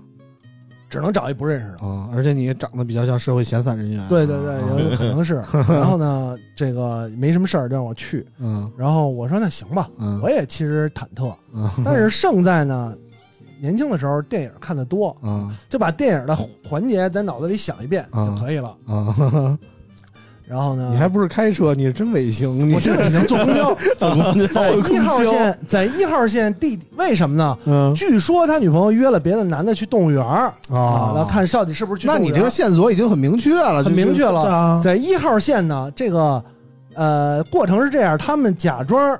只能找一不认识的。啊！而且你也长得比较像社会闲散人员，对对对，啊有有可能是。然后呢，这个没什么事儿，就让我去。嗯然后我说那行吧，嗯，我也其实忐忑，嗯但是胜在呢，年轻的时候电影看的多，啊就把电影的环节在脑子里想一遍啊就可以了。啊！然后呢，你还不是开车，你是真违行，你我这已经坐公交，在一号线，在一号线地，为什么呢？嗯据说他女朋友约了别的男的去动物园儿啊，啊那看到底是不是去？那你这个线索已经很明确了，很明确了啊！在一号线呢，这个呃过程是这样，他们假装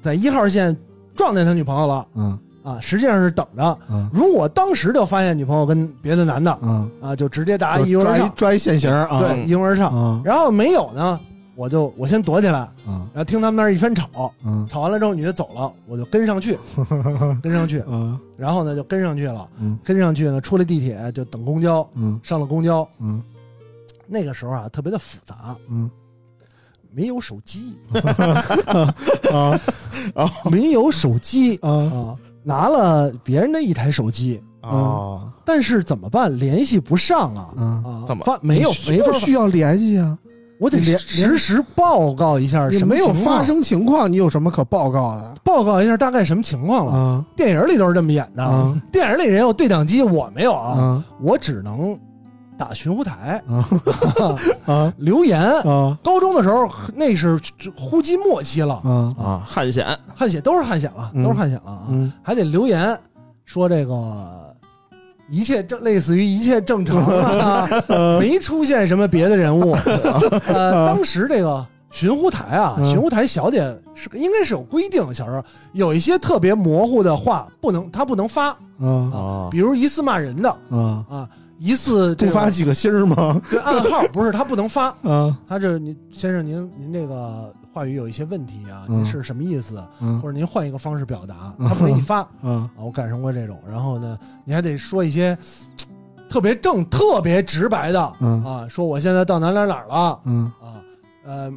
在一号线撞见他女朋友了嗯啊，实际上是等着。嗯。如果当时就发现女朋友跟别的男的嗯，啊，就直接大家一就抓一拥而上，抓一现行啊，对，一拥而上。啊然后没有呢，我就我先躲起来，啊然后听他们那儿一番吵，嗯。吵完了之后女的走了，我就跟上去，跟上去，啊然后呢就跟上去了，嗯。跟上去呢出了地铁就等公交，嗯。上了公交，嗯。那个时候啊特别的复杂，嗯。没有手机，啊。没有手机啊。啊，拿了别人的一台手机，啊，但是怎么办？联系不上啊。啊！啊，怎么？发没有没法需要联系啊？我得联实时报告一下什么情况没有发生情况，你有什么可报告的？报告一下大概什么情况了。啊。电影里都是这么演的，啊。电影里人有对讲机，我没有啊，啊。我只能打寻呼台啊啊 留言。啊高中的时候那是呼机末期了，啊啊，汉显汗血都是汗血了，嗯都是汗血了啊，嗯还得留言说这个一切正类似于一切正常啊，没出现什么别的人物。呃，当时这个寻呼台啊，嗯寻呼台小姐是应该是有规定，小时候有一些特别模糊的话不能，她不能发，啊啊比如疑似骂人的啊！啊，疑似不发几个星儿吗？对暗号不是，他不能发。啊他这您先生您您这个话语有一些问题啊，嗯您是什么意思？嗯或者您换一个方式表达，他不给你发 啊。啊我赶上过这种，然后呢，你还得说一些特别正、特别直白的嗯啊，说我现在到哪哪哪儿了嗯啊，呃，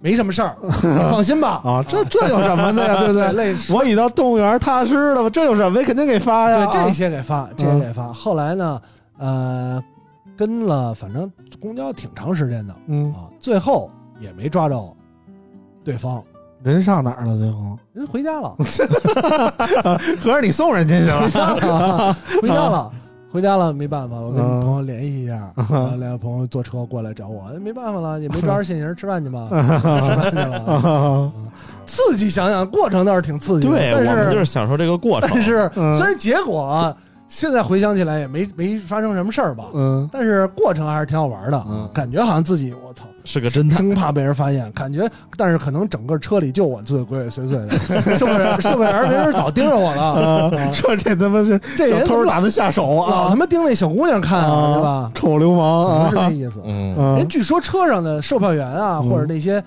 没什么事儿，你 放心吧。啊，这这有什么的呀？对不对？类似我已到动物园踏实了吧？这有什么呀？肯定给发呀！对啊这些给发，这些给发。后来呢，呃，跟了反正公交挺长时间的嗯，啊，最后也没抓着对方，人上哪儿了？最后，人回家了，合着你送人家去了？回家了。回家了，没办法，我跟嗯朋友联系一下，然后两个朋友坐车过来找我，没办法了，也没抓着现行，吃饭去吧，吃饭去了。啊刺激，想想过程倒是挺刺激的，对，但我们就是是享受这个过程。但是嗯虽然结果啊现在回想起来也没没发生什么事儿吧，嗯但是过程还是挺好玩的，嗯感觉好像自己我操，是个侦探，生怕被人发现，感觉但是可能整个车里就我最鬼鬼祟祟的，是不是？是不是？没人早盯着我了，啊，说这他妈是小这人偷打的下手啊老他！妈盯那小姑娘看啊，是吧？臭流氓啊！不是这意思。嗯，嗯人据说车上的售票员啊，嗯或者那些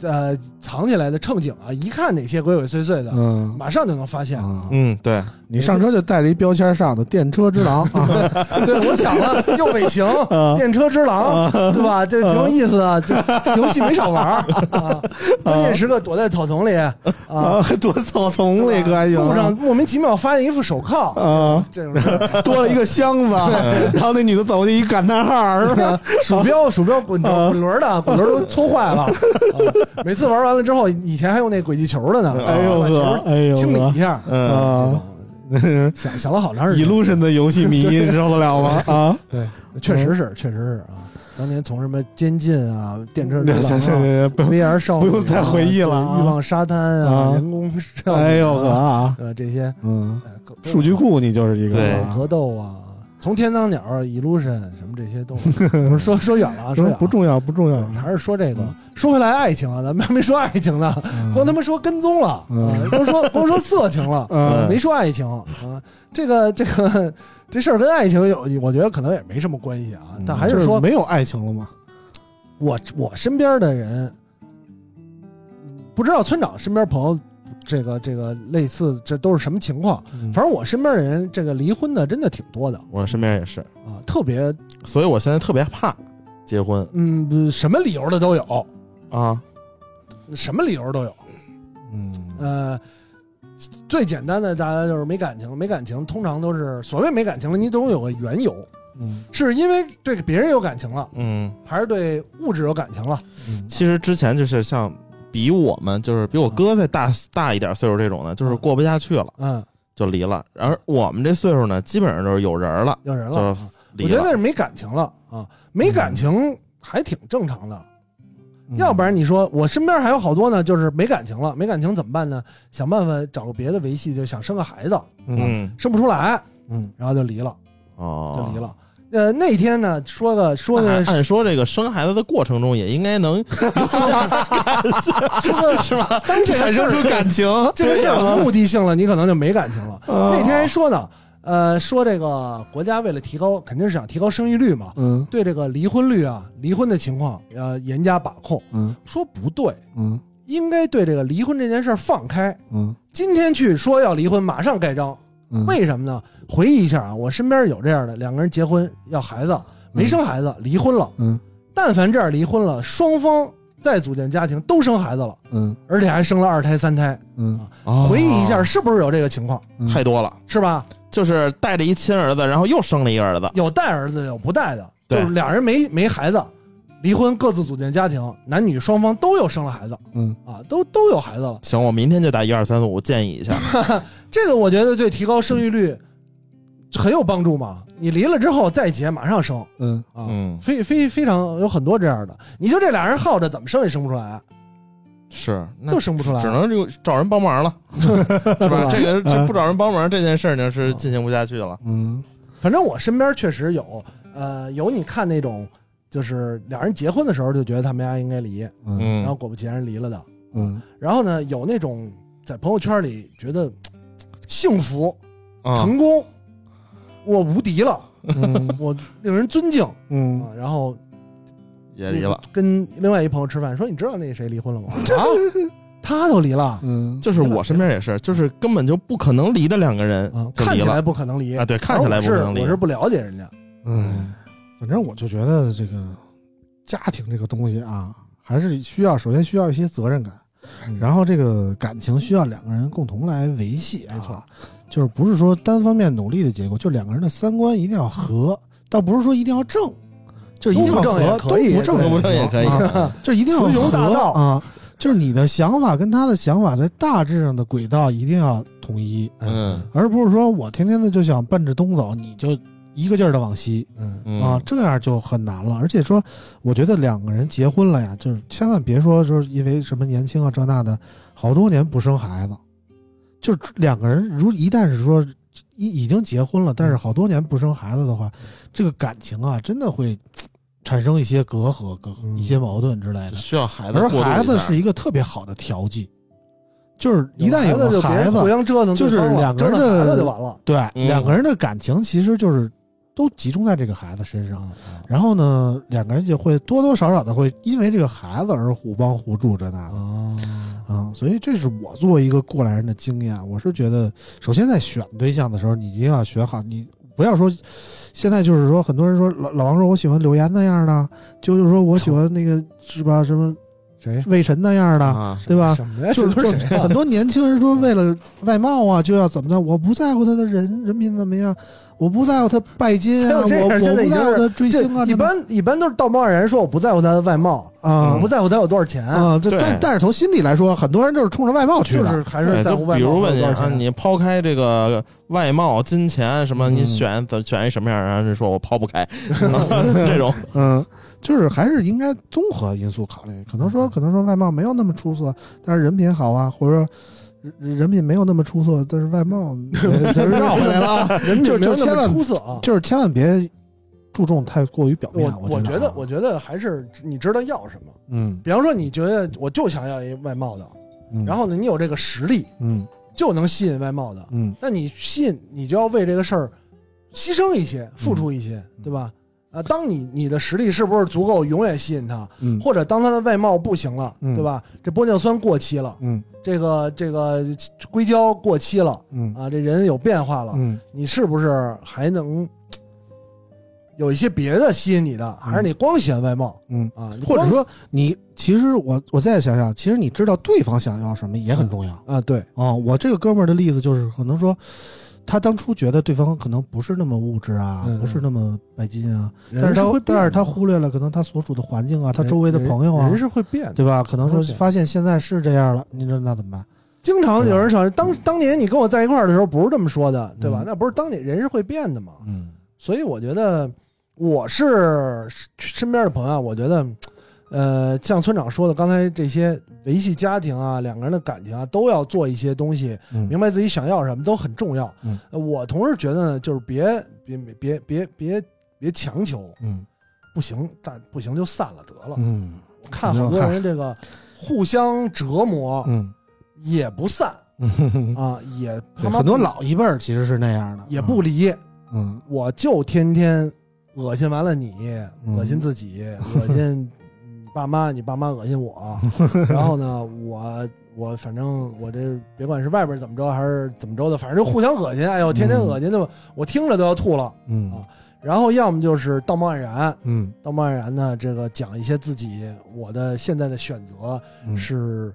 呃藏起来的乘警啊，一看哪些鬼鬼祟祟的，嗯马上就能发现。啊，嗯，对，你上车就带了一标签上的“电车之狼”啊 对，我想了，又尾行，啊电车之狼，对吧？这挺有意思的，这游戏没少玩儿 啊。关键时刻躲在草丛里啊，躲草丛里可还行路上莫名其妙发现一副手铐，啊，这种 多了一个箱子，然后那女的走进一感叹号，是吧？鼠标鼠标滚啊滚轮的，滚轮都搓坏了。啊每次玩完了之后，以前还用那轨迹球的呢，哎呦呵把球，哎呦清理一下。嗯，啊！想想了好长时间，illusion 的游戏迷，你受得了吗？啊！对，确实是，确实是啊。当年从什么监禁啊、电车 VR 少女啊不用再回忆了啊欲望沙滩啊、啊人工少女啊哎呦呵啊！呃，这些嗯，数据库你就是一个格斗啊，从天堂鸟、illusion 什么这些都，不是说说远了啊，说远了不重要，不重要。还是说这个。说回来，爱情啊，咱们还没说爱情呢，光他妈说跟踪了，光说光说色情了，嗯没说爱情啊。这个这个这事儿跟爱情有，我觉得可能也没什么关系啊。但还就是说没有爱情了吗？我我身边的人，不知道村长身边朋友这个这个类似这都是什么情况？嗯反正我身边的人，这个离婚的真的挺多的我身边也是，啊，特别所以我现在特别怕结婚嗯，什么理由的都有，啊。什么理由都有。嗯呃，最简单的大家就是没感情，没感情通常都是所谓没感情了，你总有个缘由，嗯是因为对别人有感情了，嗯，还是对物质有感情了？嗯其实之前就是像比我们就是比我哥再大大一点岁数这种的，就是过不下去了嗯，就离了。而我们这岁数呢，基本上就是有人了，有人了就啊。离了。我觉得是没感情了啊，没感情还挺正常的。嗯要不然你说我身边还有好多呢，就是没感情了，没感情怎么办呢？想办法找个别的维系，就想生个孩子，嗯嗯，生不出来，嗯然后就离了，哦，就离了。呃，那天呢，说的说那个按说这个生孩子的过程中也应该能 说个是吧？当产生出感情，这个事儿有目的性了，你可能就没感情了。啊那天还说呢，呃，说这个国家为了提高，肯定是想提高生育率嘛，嗯对这个离婚率啊、离婚的情况要严加把控。嗯说不对，嗯应该对这个离婚这件事儿放开。嗯今天去说要离婚，马上盖章，嗯，为什么呢？回忆一下啊，我身边有这样的，两个人结婚要孩子，没生孩子，离婚了。嗯但凡这样离婚了，双方再组建家庭都生孩子了，嗯而且还生了二胎、三胎。嗯哦回忆一下，是不是有这个情况？嗯，太多了，是吧？就是带着一亲儿子，然后又生了一个儿子。有带儿子，有不带的，就是俩人没没孩子，离婚各自组建家庭，男女双方都有生了孩子嗯啊，都都有孩子了。行，我明天就打一二三四五建议一下。这个我觉得对提高生育率很有帮助嘛。你离了之后再结，马上生嗯啊，嗯，非非非常有很多这样的。你就这俩人耗着，怎么生也生不出来，是，那就生不出来。只能就找人帮忙了，是吧？这个这不找人帮忙这件事儿呢，是进行不下去了。嗯反正我身边确实有，呃，有你看那种，就是俩人结婚的时候就觉得他们家应该离，嗯嗯，然后果不其然离了的。嗯然后呢，有那种在朋友圈里觉得幸福、嗯成功，我无敌了，嗯我令人尊敬嗯啊。然后也离了，跟另外一朋友吃饭，说你知道那谁离婚了吗？啊，他都离了。嗯，就是我身边也是，就是根本就不可能离的两个人啊，看起来不可能离。啊，对，看起来不可能离。我是不了解人家，嗯，反正我就觉得这个家庭这个东西啊，还是需要首先需要一些责任感，嗯。然后这个感情需要两个人共同来维系、啊，没错，就是不是说单方面努力的结果，就两个人的三观一定要合，倒不是说一定要正，就是一定要正也，可以不正不正也可以啊就一定要雌雄大道啊，就是你的想法跟他的想法在大致上的轨道一定要统一，嗯而不是说我天天的就想奔着东走，你就一个劲儿的往西嗯嗯啊，这样就很难了。而且说，我觉得两个人结婚了呀，就是千万别说说因为什么年轻啊这那的，好多年不生孩子，就是两个人如一旦是说已已经结婚了，但是好多年不生孩子的话，这个感情啊真的会产生一些隔阂、隔嗯一些矛盾之类的。需要孩子而孩子是一个特别好的调剂，就是一旦有孩子就别了孩子互，相折腾对就是，两个人的子就完了。对、嗯两个人的感情其实就是都集中在这个孩子身上。嗯然后呢，两个人就会多多少少的会因为这个孩子而互帮互助这那的啊、所以这是我作为一个过来人的经验，我是觉得，首先在选对象的时候，你一定要选好，你不要说，现在就是说，很多人说老老王说我喜欢柳岩那样的，就是说我喜欢那个是吧什么谁？魏晨那样的，啊，对吧？什么呀？就是很？多年轻人说为了外貌啊，就要怎么的，我不在乎他的人人品怎么样，我不在乎他拜金啊，我我不在乎他追星啊，一般一般都是道貌岸然，说我不在乎他的外貌，啊我不在乎他有多少钱，啊，这但但是从心里来说，很多人就是冲着外貌去的，就是还是在乎外貌。比如问你你抛开这个外貌、金钱什么，嗯你选怎选一什么样？然后人说我抛不开，这种嗯，就是还是应该综合因素考虑。可能说，可能说外貌没有那么出色，但是人品好啊，或者说人人品没有那么出色，但是外貌 呃就是绕回来了啊，人就品没有那么出色啊。就是千万别注重太过于表面。我我觉得我觉得还是你知道要什么。嗯，比方说，你觉得我就想要一外貌的，嗯然后呢，你有这个实力，嗯就能吸引外貌的。嗯那你吸引，你就要为这个事儿牺牲一些，付出一些，嗯对吧？啊，当你你的实力是不是足够永远吸引他，嗯或者当他的外貌不行了，嗯对吧？这玻尿酸过期了，嗯这个这个硅胶过期了嗯啊，这人有变化了，嗯你是不是还能有一些别的吸引你的？还是你光喜欢外貌嗯，啊？或者说你其实我我再想想，其实你知道对方想要什么也很重要。啊，对，啊、我这个哥们儿的例子就是，可能说他当初觉得对方可能不是那么物质啊，嗯不是那么拜金啊，但人是他变但是他忽略了可能他所处的环境啊，他周围的朋友啊人，是会变的。对吧？可能说发现现在是这样了，你说那怎么办？经常有人说，当当年你跟我在一块儿的时候不是这么说的，对吧？嗯那不是当年人是会变的嘛。嗯所以我觉得我是身边的朋友，我觉得，呃，像村长说的，刚才这些维系家庭啊，两个人的感情啊，都要做一些东西，嗯。明白自己想要什么都很重要。嗯。呃我同时觉得呢，就是别别别别别别强求，嗯。不行，但不行就散了得了。嗯。看好多人这个互相折磨嗯。也不散。嗯，啊，也他对妈很多老一辈儿其实是那样的，也不离。嗯。我就天天恶心完了你，嗯。恶心自己，恶心你爸妈，你爸妈恶心我，然后呢，我我反正我这别管是外边怎么着还是怎么着的，反正就互相恶心。哎呦，天天恶心的，我听着都要吐了。嗯啊然后要么就是道貌岸然，嗯道貌岸然呢，这个讲一些自己我的现在的选择嗯是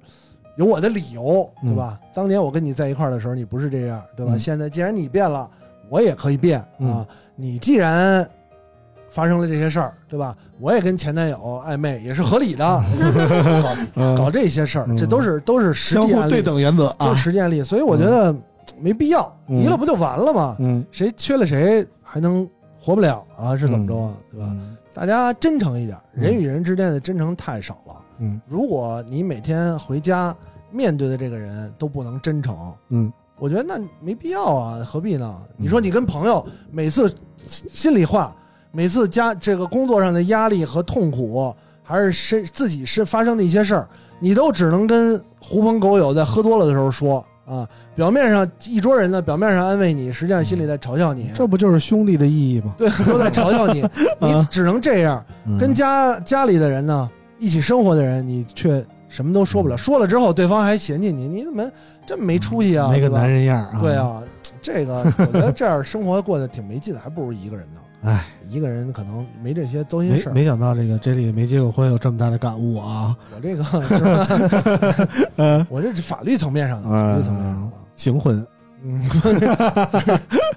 有我的理由，嗯对吧？当年我跟你在一块儿的时候，你不是这样，对吧？嗯现在既然你变了，我也可以变嗯啊。你既然发生了这些事儿，对吧？我也跟前男友暧昧，也是合理的。搞搞这些事儿，嗯这都是都是实际相互对，等原则都啊是，实际案例。所以我觉得没必要，嗯离了不就完了吗？嗯谁缺了谁还能活不了啊？是怎么着啊？对吧？嗯大家真诚一点，嗯人与人之间的真诚太少了。嗯如果你每天回家面对的这个人都不能真诚，嗯我觉得那没必要啊，何必呢？你说你跟朋友每次心里话，每次家这个工作上的压力和痛苦，还是身自己是发生的一些事儿，你都只能跟狐朋狗友在喝多了的时候说啊。表面上一桌人呢，表面上安慰你，实际上心里在嘲笑你，这不就是兄弟的意义吗？对，都在嘲笑你，你只能这样。嗯跟家家里的人呢，一起生活的人，你却什么都说不了。说了之后，对方还嫌弃你，你怎么这么没出息啊？没个男人样啊，对，啊，这个我觉得这样生活过得挺没劲，还不如一个人呢。哎，一个人可能没这些糟心没事儿。没想到这个这里没结过婚有这么大的感悟啊！我这个 是吧嗯，我这是法律层面上的，法律层面上的。行婚，嗯，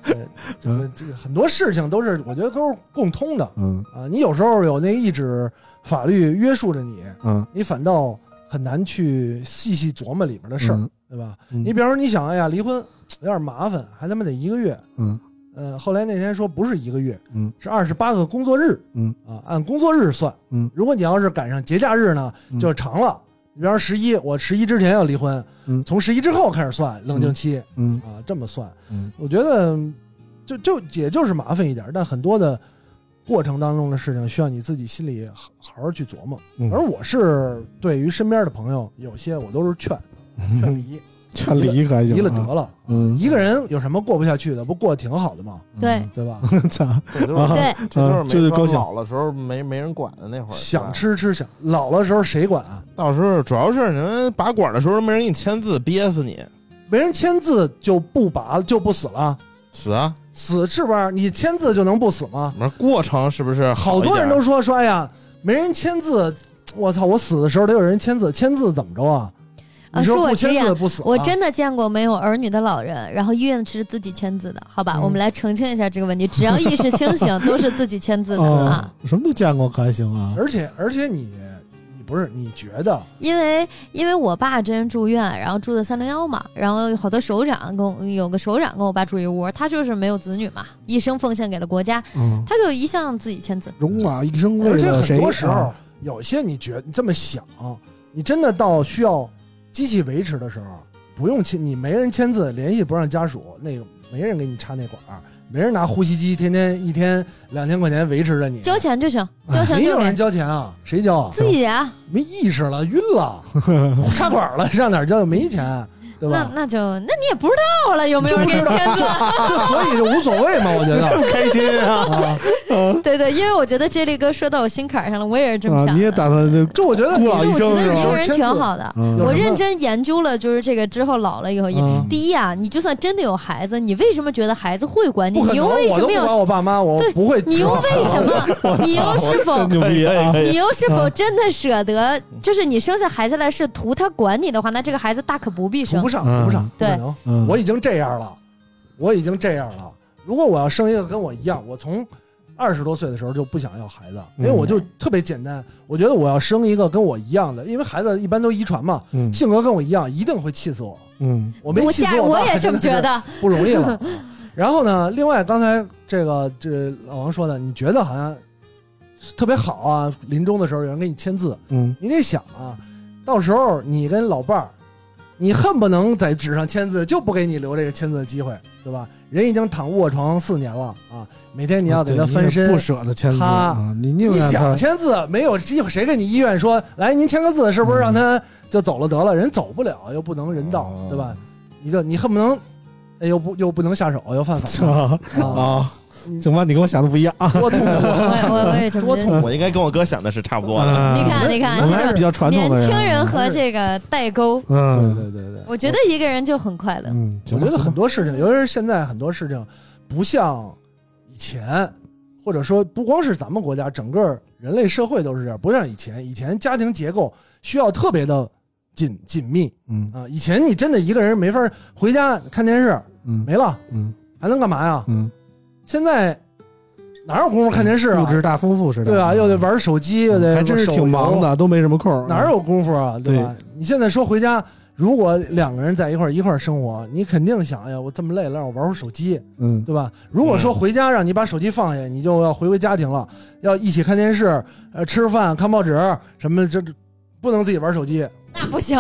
对这个这个很多事情都是我觉得都是共通的嗯啊。你有时候有那一纸法律约束着你，嗯你反倒很难去细细琢磨里边的事儿，嗯对吧？嗯你比方说，你想，哎呀，离婚有点麻烦，还他妈得一个月。嗯嗯，后来那天说不是一个月，嗯，是二十八个工作日，嗯。啊，按工作日算。嗯，如果你要是赶上节假日呢，嗯。就长了。你比方说十一，我十一之前要离婚，嗯。从十一之后开始算冷静期、嗯。啊，这么算。嗯。我觉得就就也就是麻烦一点，但很多的过程当中的事情需要你自己心里好好好去琢磨。嗯，而我是对于身边的朋友，有些我都是劝 劝离，劝离可还行啊，离了得了。嗯，一个人有什么过不下去的？不过得挺好的吗？对对吧？操，这就是啊对，这就是没老了时候没没人管的那会儿，想吃吃想，老了时候谁管啊？到时候主要是你们拔管的时候没人给你签字，憋死你，没人签字就不拔，就不死了。死啊！死是不是？你签字就能不死吗？那过程是不是好多人都说说，哎呀，没人签字，我操，我死的时候得有人签字，签字怎么着啊？啊恕我签直言字不死？我真的见过没有儿女的老人，然后医院是自己签字的，好吧？嗯我们来澄清一下这个问题，只要意识清醒，都是自己签字的啊啊。，什么都见过，可还行啊？而且而且你你不是你觉得因为因为我爸之前住院，然后住的三零幺嘛，然后好多首长跟我有个首长跟我爸住一屋，他就是没有子女嘛，一生奉献给了国家，嗯，他就一向自己签字。戎马一生为而且很？多时候啊有些你觉你这么想，你真的到需要机器维持的时候，不用签，你没人签字，联系不上家属，那个没人给你插那管儿，没人拿呼吸机天天一天两千块钱维持着你，交钱就行，交钱没有人交钱啊？谁交啊？自己啊，没意识了，晕了，插管了，上哪儿交？没钱，对那吧？那就那你也不知道了，有没有人给你签字？就所以就无所谓嘛，我觉得。开心啊！啊，对对，因为我觉得这力哥说到我心坎儿上了，我也是这么啊想的。你也打算这就我觉得孤老就我觉得一个人挺好的。嗯我认真研究了，就是这个之后老了以后，嗯第一啊，你就算真的有孩子，你为什么觉得孩子会管你？你又为什么要？管我爸妈，我对不会。你又为什么？你又是否你又是否真的舍得？就是你生下孩子来是图他管你的话，那这个孩子大可不必生图不。上，图不上，不对可能。嗯，我已经这样了，我已经这样了。如果我要生一个跟我一样，我从二十多岁的时候就不想要孩子，因为我就特别简单。我觉得我要生一个跟我一样的，因为孩子一般都遗传嘛，嗯性格跟我一样，一定会气死我。嗯我没家气死爸我也这么觉得。不容易了。然后呢，另外刚才这个这老王说的，你觉得好像特别好啊，临终的时候有人给你签字，嗯你得想啊，到时候你跟老伴儿，你恨不能在纸上签字，就不给你留这个签字的机会，对吧？人已经躺卧床四年了啊，每天你要给他翻身不。舍得签字他啊！你你想签字，没有机会，谁给你医院说来您签个字，是不是让他就走了得了？人走不了，又不能人道，哦对吧？你就你恨不能，哎又不又不能下手，又犯法啊！行吧，你跟我想的不一样啊。多痛苦！我也我我也这么觉得。多痛我应该跟我哥想的是差不多的。嗯你看你看我们还是比较传统年。轻人和这个代沟，对嗯对对对，我觉得一个人就很快乐。嗯，行吧我觉得很多事情，尤其是现在很多事情，不像以前，或者说不光是咱们国家，整个人类社会都是这样，不像以前。以前家庭结构需要特别的紧紧密嗯啊，以前你真的一个人没法回家看电视嗯没了，嗯还能干嘛呀？嗯，现在哪有功夫看电视啊？物质大丰富时代，对吧？又得玩手机，又得还真是挺忙的，都没什么空。哪有功夫啊？对吧？你现在说回家，如果两个人在一块儿一块儿生活，你肯定想，哎呀，我这么累了，让我玩会儿手机，嗯对吧？如果说回家让你把手机放下，你就要回归家庭了，要一起看电视，呃，吃饭、看报纸什么，这这不能自己玩手机，那不行，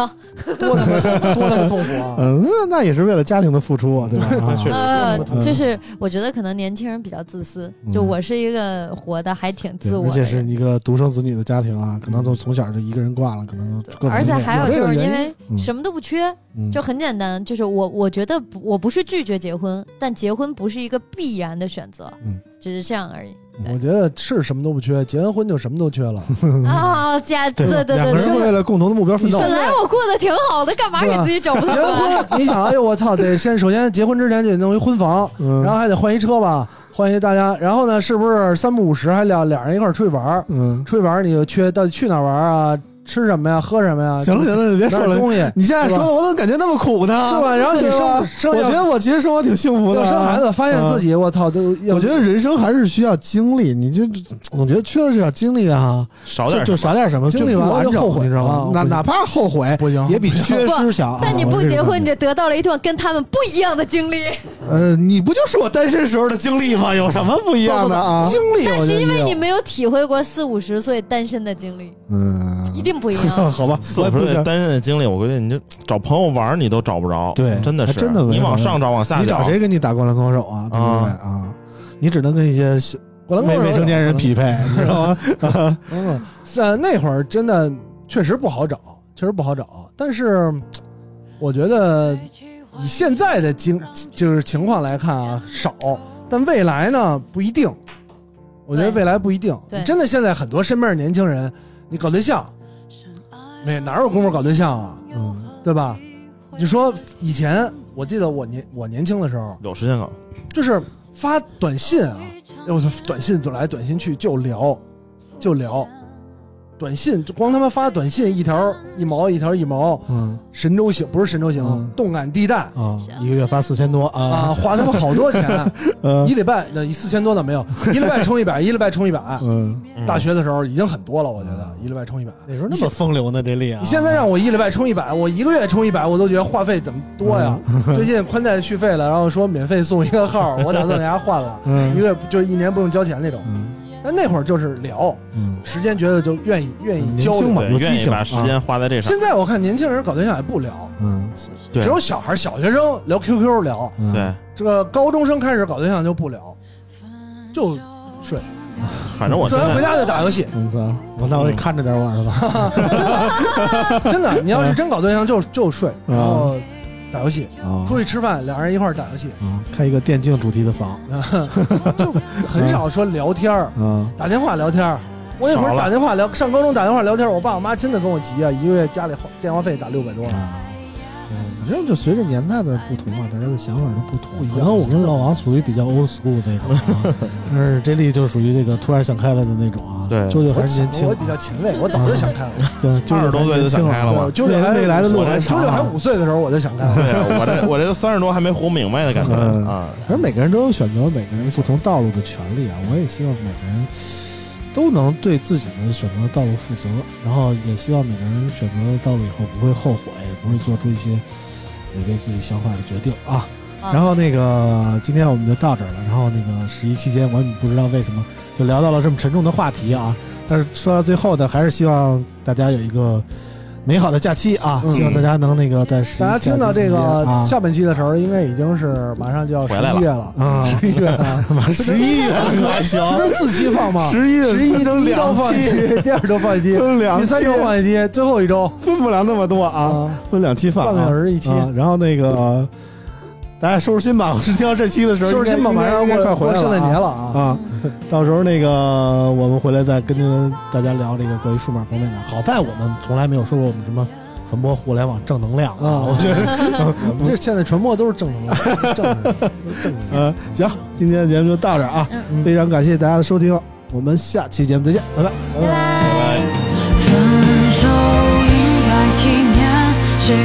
多那么多那么痛苦啊！嗯，那那也是为了家庭的付出啊，对吧？嗯，就是我觉得可能年轻人比较自私，就嗯我是一个活的还挺自我的而且是。一个独生子女的家庭啊，可能从从小就一个人惯了，可能而且还有就是因为嗯什么都不缺，嗯就很简单，就是我我觉得不我不是拒绝结婚，但结婚不是一个必然的选择，嗯，只是这样而已。我觉得是什么都不缺，结完婚就什么都缺了。啊，家 对对对两个人，为了共同的目标奋斗。本来我过得挺好的，干嘛给自己找不结婚，你想，哎呦我操，得先首先结婚之前就得弄一婚房，嗯然后还得换一车吧，换一大家，然后呢，是不是三不五十还俩俩人一块儿出去玩儿？嗯，出去玩儿你就缺到底去哪儿玩儿啊？吃什么呀？喝什么呀？行了行了，你别说了。东西，你现在说的，我怎么感觉那么苦呢？对吧？然后你生生我觉得我其实生活挺幸福的。生孩子，发现自己我操都，我觉得人生还是需要经历，你就总觉得缺了这点经历啊，就就少点就少点什么，经历就不完就后悔你知道吗哪哪怕后悔不行，也比缺失强。但你啊不结婚，你这就得到了一段跟他们不一样的经历。呃，你不就是我单身时候的经历吗？有什么不一样的啊？经历，那是因为你没有体会过四五十岁单身的经历，嗯，一定不一样。好吧，四我也不想五十岁单身的经历，我估计你就找朋友玩你都找不着，对真的是，真的你往上找，往下你找谁跟你打灌篮高手啊？对不对啊？你只能跟一些小我未未成年人匹配，你知道吗？嗯，在那会儿真的确实不好找，确实不好找。但是我觉得以现在的经就是情况来看啊，少。但未来呢不一定，我觉得未来不一定。对真的现在很多身边的年轻人，你搞对象，没哪有功夫搞对象啊，嗯，对吧？你说以前，我记得我年我年轻的时候，有时间搞，就是发短信啊，哎我操，短信就来短信去就聊，就聊，短信就光他妈发短信一条一毛一条一毛，嗯。神州行不是神州行，嗯。动感地带。啊，一个月发四千多啊，啊，花他妈好多钱，嗯。一礼拜那一四千多倒没有，一礼拜充一百，一礼拜充一百。大学的时候已经很多了，我觉得一礼拜充一百。那时候那么风流呢，这力啊！你现在让我一礼拜充一百，我一个月充一百，我都觉得话费怎么多呀？最近宽带续费了，然后说免费送一个号，我打算给大家换了，嗯。一个月就一年不用交钱那种。嗯但那会儿就是聊，嗯，时间觉得就愿意愿意交流。嘛有激愿意情把时间花在这上，现在我看年轻人搞对象也不聊，嗯。对。只有小孩、小学生聊 QQ 聊，嗯，对，这个高中生开始搞对象就不聊，就睡，反正我现在回家就打游戏。我操，我那我得看着点我儿子 真的，你要是真搞对象就就睡，嗯。然后打游戏，啊出去吃饭，两人一块儿打游戏，啊，开一个电竞主题的房。就很少说聊天儿，啊，打电话聊天儿。我那会儿了。打电话聊，上高中打电话聊天儿，我爸我妈真的跟我急啊，一个月家里花电话费打六百多。啊，嗯，反正就随着年代的不同嘛，大家的想法都不同然后我跟老王属于比较 old school 那种啊，但是 J 莉就属于这个突然想开了的那种啊。对舅舅还是年轻我，比较前卫，我早就想开了。对，啾啾二十多岁就想开了吗？九九还未来的路还长啊九九还五岁的时候我就想开了。对 我这我这都三十多还没活明白的感觉嗯啊，反正每个人都有选择每个人不同道路的权利啊。我也希望每个人都能对自己的选择道路负责，然后也希望每个人选择的道路以后不会后悔，不会做出一些违背自己想法的决定啊。啊然后那个今天我们就到这儿了。然后那个十一期间，我也不知道为什么就聊到了这么沉重的话题啊。但是说到最后呢，还是希望大家有一个美好的假期啊！嗯。希望大家能那个在大家听到这个啊。下半期的时候，应该已经是马上就要十回来了。一月了。啊十一月啊，十一月。可还行，不是四期放。吗？十一十一周两放一期，第二周放一期，分两期，第三周放一期，最后一周。分不了那么多啊，啊，分两期放半个小啊。时一期。啊然后那个大家收拾心吧，我是听到这期的时候，收拾心吧，马上快回来圣诞节了了啊！啊。啊到时候那个我们回来再跟大家聊这个关于数码方面的。好在我们从来没有说过我们什么传播互联网正能量啊我觉得，我们这现在传播都是正能量，正能量，正能量。呃，行，今天的节目就到这儿啊，嗯非常感谢大家的收听，我们下期节目再见，拜拜。拜拜。拜拜。分手应该体面，谁